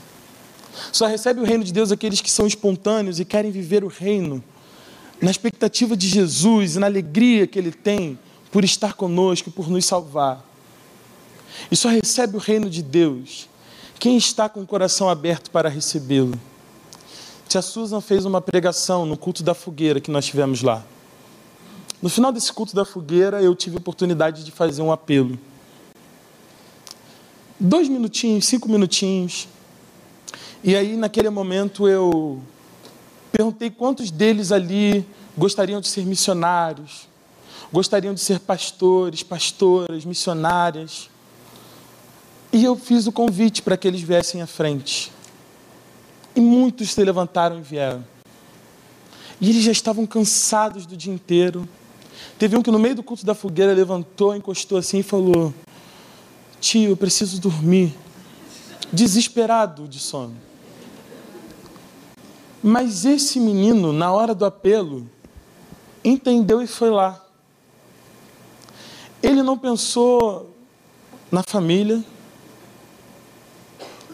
Só recebe o reino de Deus aqueles que são espontâneos e querem viver o reino na expectativa de Jesus e na alegria que Ele tem por estar conosco, por nos salvar. E só recebe o reino de Deus quem está com o coração aberto para recebê-lo. Tia Susan fez uma pregação no culto da fogueira que nós tivemos lá. No final desse culto da fogueira, eu tive a oportunidade de fazer um apelo. Dois minutinhos, cinco minutinhos. E aí, naquele momento, eu perguntei quantos deles ali gostariam de ser missionários, gostariam de ser pastores, pastoras, missionárias. E eu fiz o convite para que eles viessem à frente. E muitos se levantaram e vieram. E eles já estavam cansados do dia inteiro. Teve um que no meio do culto da fogueira levantou, encostou assim e falou: Tio, eu preciso dormir. Desesperado de sono. Mas esse menino, na hora do apelo, entendeu e foi lá. Ele não pensou na família.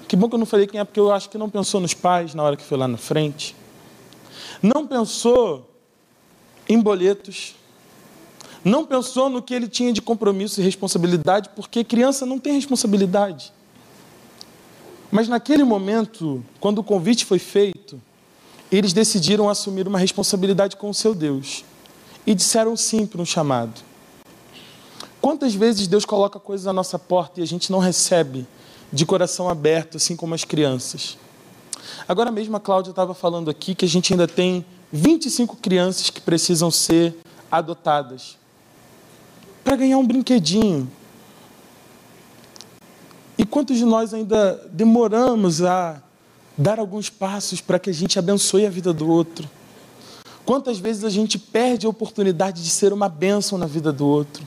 Que bom que eu não falei quem é, porque eu acho que não pensou nos pais na hora que foi lá na frente. Não pensou em boletos. Não pensou no que ele tinha de compromisso e responsabilidade, porque criança não tem responsabilidade. Mas naquele momento, quando o convite foi feito, eles decidiram assumir uma responsabilidade com o seu Deus e disseram sim para um chamado. Quantas vezes Deus coloca coisas à nossa porta e a gente não recebe de coração aberto, assim como as crianças? Agora mesmo a Cláudia estava falando aqui que a gente ainda tem 25 crianças que precisam ser adotadas para ganhar um brinquedinho. E quantos de nós ainda demoramos a dar alguns passos para que a gente abençoe a vida do outro? Quantas vezes a gente perde a oportunidade de ser uma bênção na vida do outro?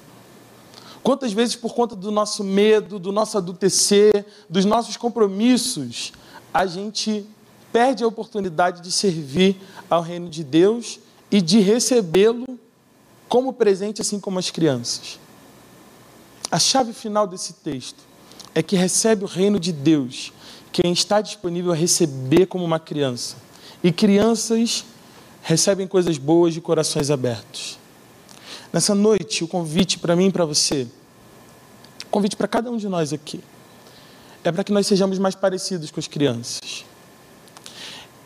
Quantas vezes, por conta do nosso medo, do nosso adultecer, dos nossos compromissos, a gente perde a oportunidade de servir ao reino de Deus e de recebê-lo como presente, assim como as crianças. A chave final desse texto é que recebe o reino de Deus quem está disponível a receber como uma criança. E crianças recebem coisas boas de corações abertos. Nessa noite, o convite para mim e para você, o convite para cada um de nós aqui, é para que nós sejamos mais parecidos com as crianças.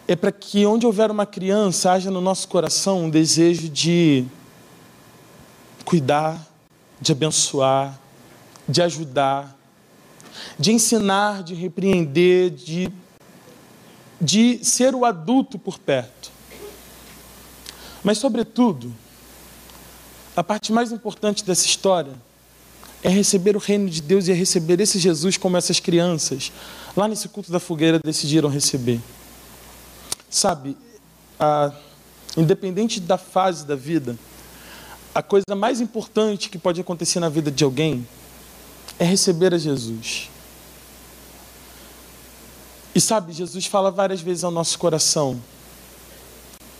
É para que onde houver uma criança, haja no nosso coração um desejo de cuidar, de abençoar, de ajudar, de ensinar, de repreender, de, de ser o adulto por perto. Mas, sobretudo, a parte mais importante dessa história é receber o reino de Deus e é receber esse Jesus como essas crianças, lá nesse culto da fogueira, decidiram receber. Sabe, a, independente da fase da vida, a coisa mais importante que pode acontecer na vida de alguém é receber a Jesus. E sabe, Jesus fala várias vezes ao nosso coração.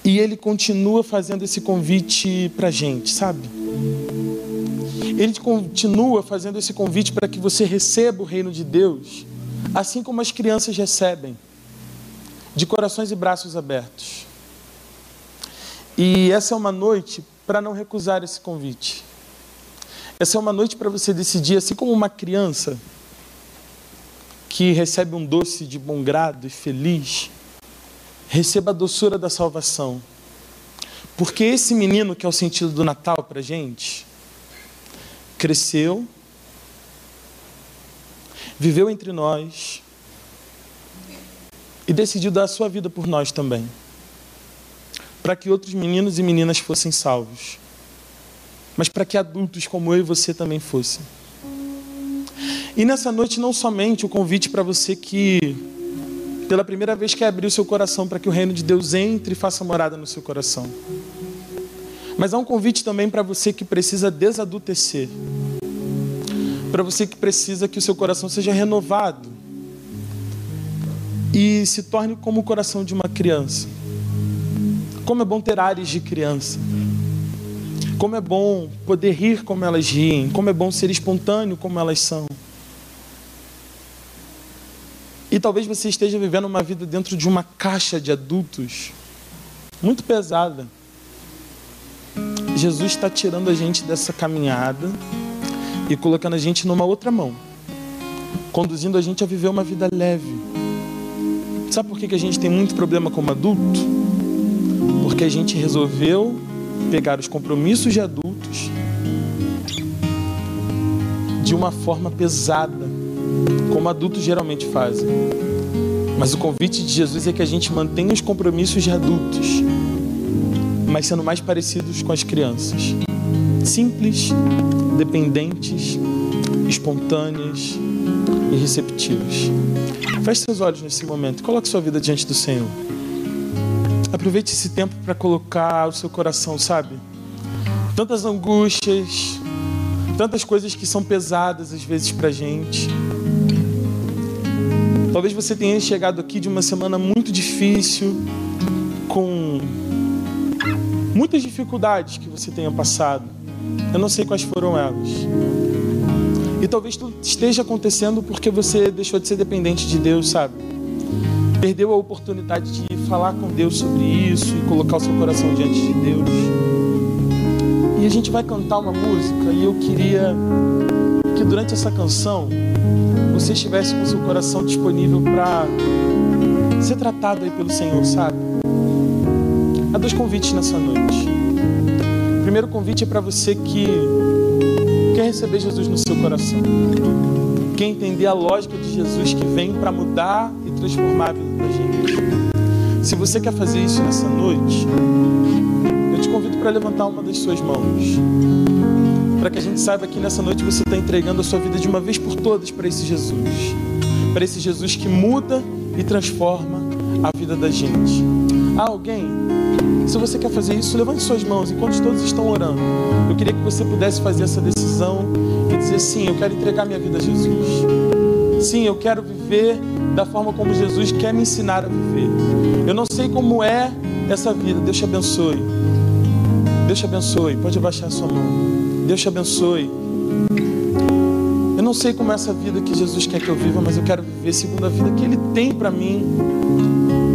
E ele continua fazendo esse convite para a gente, sabe? Ele continua fazendo esse convite para que você receba o reino de Deus, assim como as crianças recebem, de corações e braços abertos. E essa é uma noite para não recusar esse convite. Essa é uma noite para você decidir, assim como uma criança que recebe um doce de bom grado e feliz, receba a doçura da salvação. Porque esse menino, que é o sentido do Natal para a gente, cresceu, viveu entre nós e decidiu dar a sua vida por nós também, para que outros meninos e meninas fossem salvos mas para que adultos como eu e você também fossem. E nessa noite, não somente o convite para você que, pela primeira vez, quer abrir o seu coração para que o reino de Deus entre e faça morada no seu coração. Mas há um convite também para você que precisa desadultecer. Para você que precisa que o seu coração seja renovado e se torne como o coração de uma criança. Como é bom ter ares de criança. Como é bom poder rir como elas riem, como é bom ser espontâneo como elas são. E talvez você esteja vivendo uma vida dentro de uma caixa de adultos muito pesada. Jesus está tirando a gente dessa caminhada e colocando a gente numa outra mão, conduzindo a gente a viver uma vida leve. Sabe por que a gente tem muito problema como adulto? Porque a gente resolveu pegar os compromissos de adultos de uma forma pesada, como adultos geralmente fazem. Mas o convite de Jesus é que a gente mantenha os compromissos de adultos, mas sendo mais parecidos com as crianças. Simples, dependentes, espontâneas e receptivas. Feche seus olhos nesse momento coloque sua vida diante do Senhor. Aproveite esse tempo para colocar o seu coração, sabe? Tantas angústias, tantas coisas que são pesadas às vezes para gente. Talvez você tenha chegado aqui de uma semana muito difícil, com muitas dificuldades que você tenha passado. Eu não sei quais foram elas. E talvez tudo esteja acontecendo porque você deixou de ser dependente de Deus, sabe? Perdeu a oportunidade de falar com Deus sobre isso e colocar o seu coração diante de Deus. E a gente vai cantar uma música e eu queria que durante essa canção você estivesse com o seu coração disponível para ser tratado aí pelo Senhor, sabe? Há dois convites nessa noite. O primeiro convite é para você que quer receber Jesus no seu coração, quer entender a lógica de Jesus que vem para mudar e transformar a vida da gente. Se você quer fazer isso nessa noite, eu te convido para levantar uma das suas mãos, para que a gente saiba que nessa noite você está entregando a sua vida de uma vez por todas para esse Jesus, para esse Jesus que muda e transforma a vida da gente. Há alguém se você quer fazer isso, levante suas mãos enquanto todos estão orando. Eu queria que você pudesse fazer essa decisão e dizer: sim, eu quero entregar minha vida a Jesus. Sim, eu quero viver da forma como Jesus quer me ensinar a viver. Eu não sei como é essa vida. Deus te abençoe. Deus te abençoe. Pode abaixar a sua mão. Deus te abençoe. Eu não sei como é essa vida que Jesus quer que eu viva, mas eu quero viver segundo a vida que Ele tem para mim.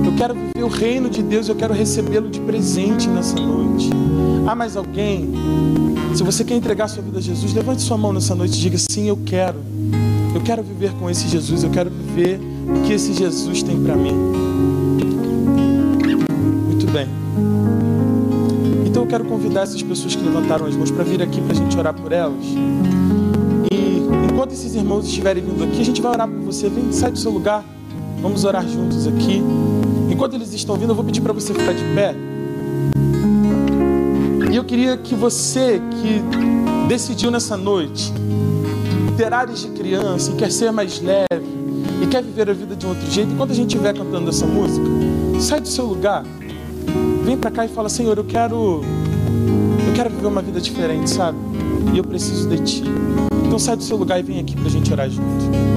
Eu quero viver o reino de Deus, eu quero recebê-lo de presente nessa noite. Há mais alguém? Se você quer entregar sua vida a Jesus, levante sua mão nessa noite e diga: Sim, eu quero. Eu quero viver com esse Jesus, eu quero viver o que esse Jesus tem para mim. Muito bem. Então eu quero convidar essas pessoas que levantaram as mãos para vir aqui para a gente orar por elas. E enquanto esses irmãos estiverem vindo aqui, a gente vai orar por você. Vem, sai do seu lugar. Vamos orar juntos aqui. Enquanto eles estão vindo, eu vou pedir para você ficar de pé. E eu queria que você que decidiu nessa noite ter áreas de criança e quer ser mais leve e quer viver a vida de um outro jeito, enquanto a gente estiver cantando essa música, sai do seu lugar, vem para cá e fala: Senhor, eu quero, eu quero viver uma vida diferente, sabe? E eu preciso de Ti. Então sai do seu lugar e vem aqui para a gente orar junto.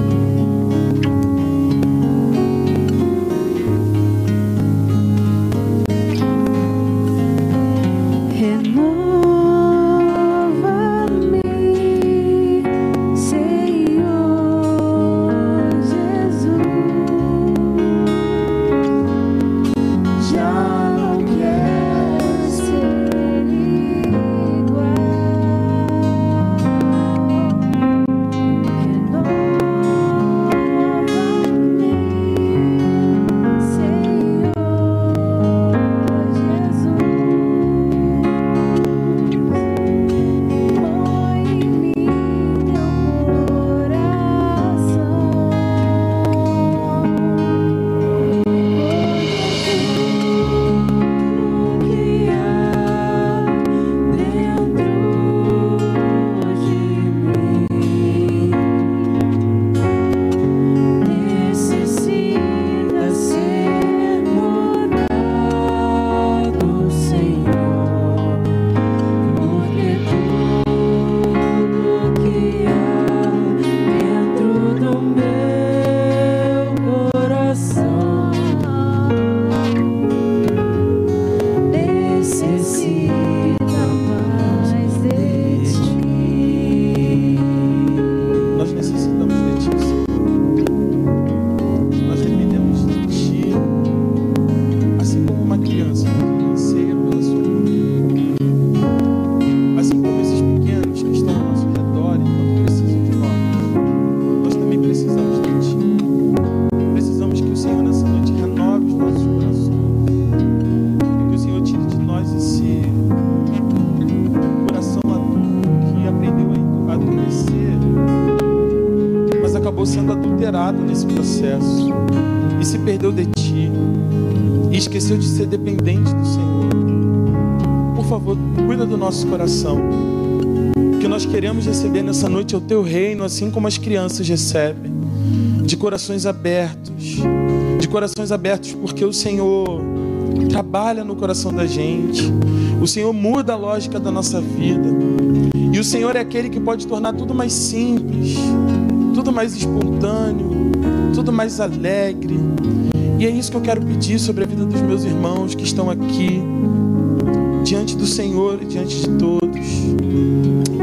Processo e se perdeu de ti e esqueceu de ser dependente do Senhor. Por favor, cuida do nosso coração. O que nós queremos receber nessa noite é o teu reino, assim como as crianças recebem, de corações abertos, de corações abertos, porque o Senhor trabalha no coração da gente, o Senhor muda a lógica da nossa vida, e o Senhor é aquele que pode tornar tudo mais simples, tudo mais espontâneo, tudo mais alegre. E é isso que eu quero pedir sobre a vida dos meus irmãos que estão aqui, diante do Senhor e diante de todos.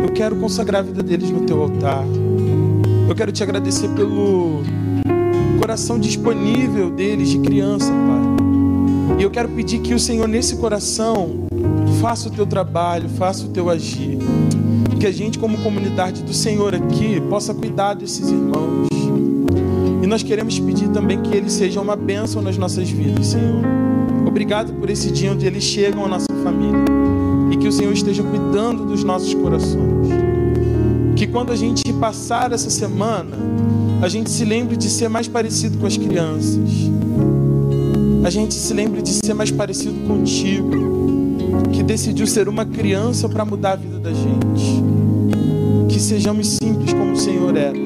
Eu quero consagrar a vida deles no teu altar. Eu quero te agradecer pelo coração disponível deles de criança, Pai. E eu quero pedir que o Senhor, nesse coração, faça o teu trabalho, faça o teu agir. Que a gente, como comunidade do Senhor aqui, possa cuidar desses irmãos. E nós queremos pedir também que eles sejam uma bênção nas nossas vidas, Senhor. Obrigado por esse dia onde eles chegam à nossa família. E que o Senhor esteja cuidando dos nossos corações. Que quando a gente passar essa semana, a gente se lembre de ser mais parecido com as crianças. A gente se lembre de ser mais parecido contigo, que decidiu ser uma criança para mudar a vida da gente. Que sejamos simples como o Senhor era,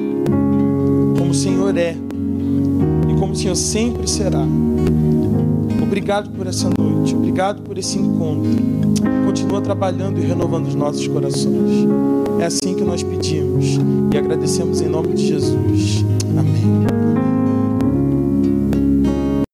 como o Senhor é Senhor sempre será. Obrigado por essa noite, obrigado por esse encontro. Continua trabalhando e renovando os nossos corações. É assim que nós pedimos e agradecemos em nome de Jesus. Amém.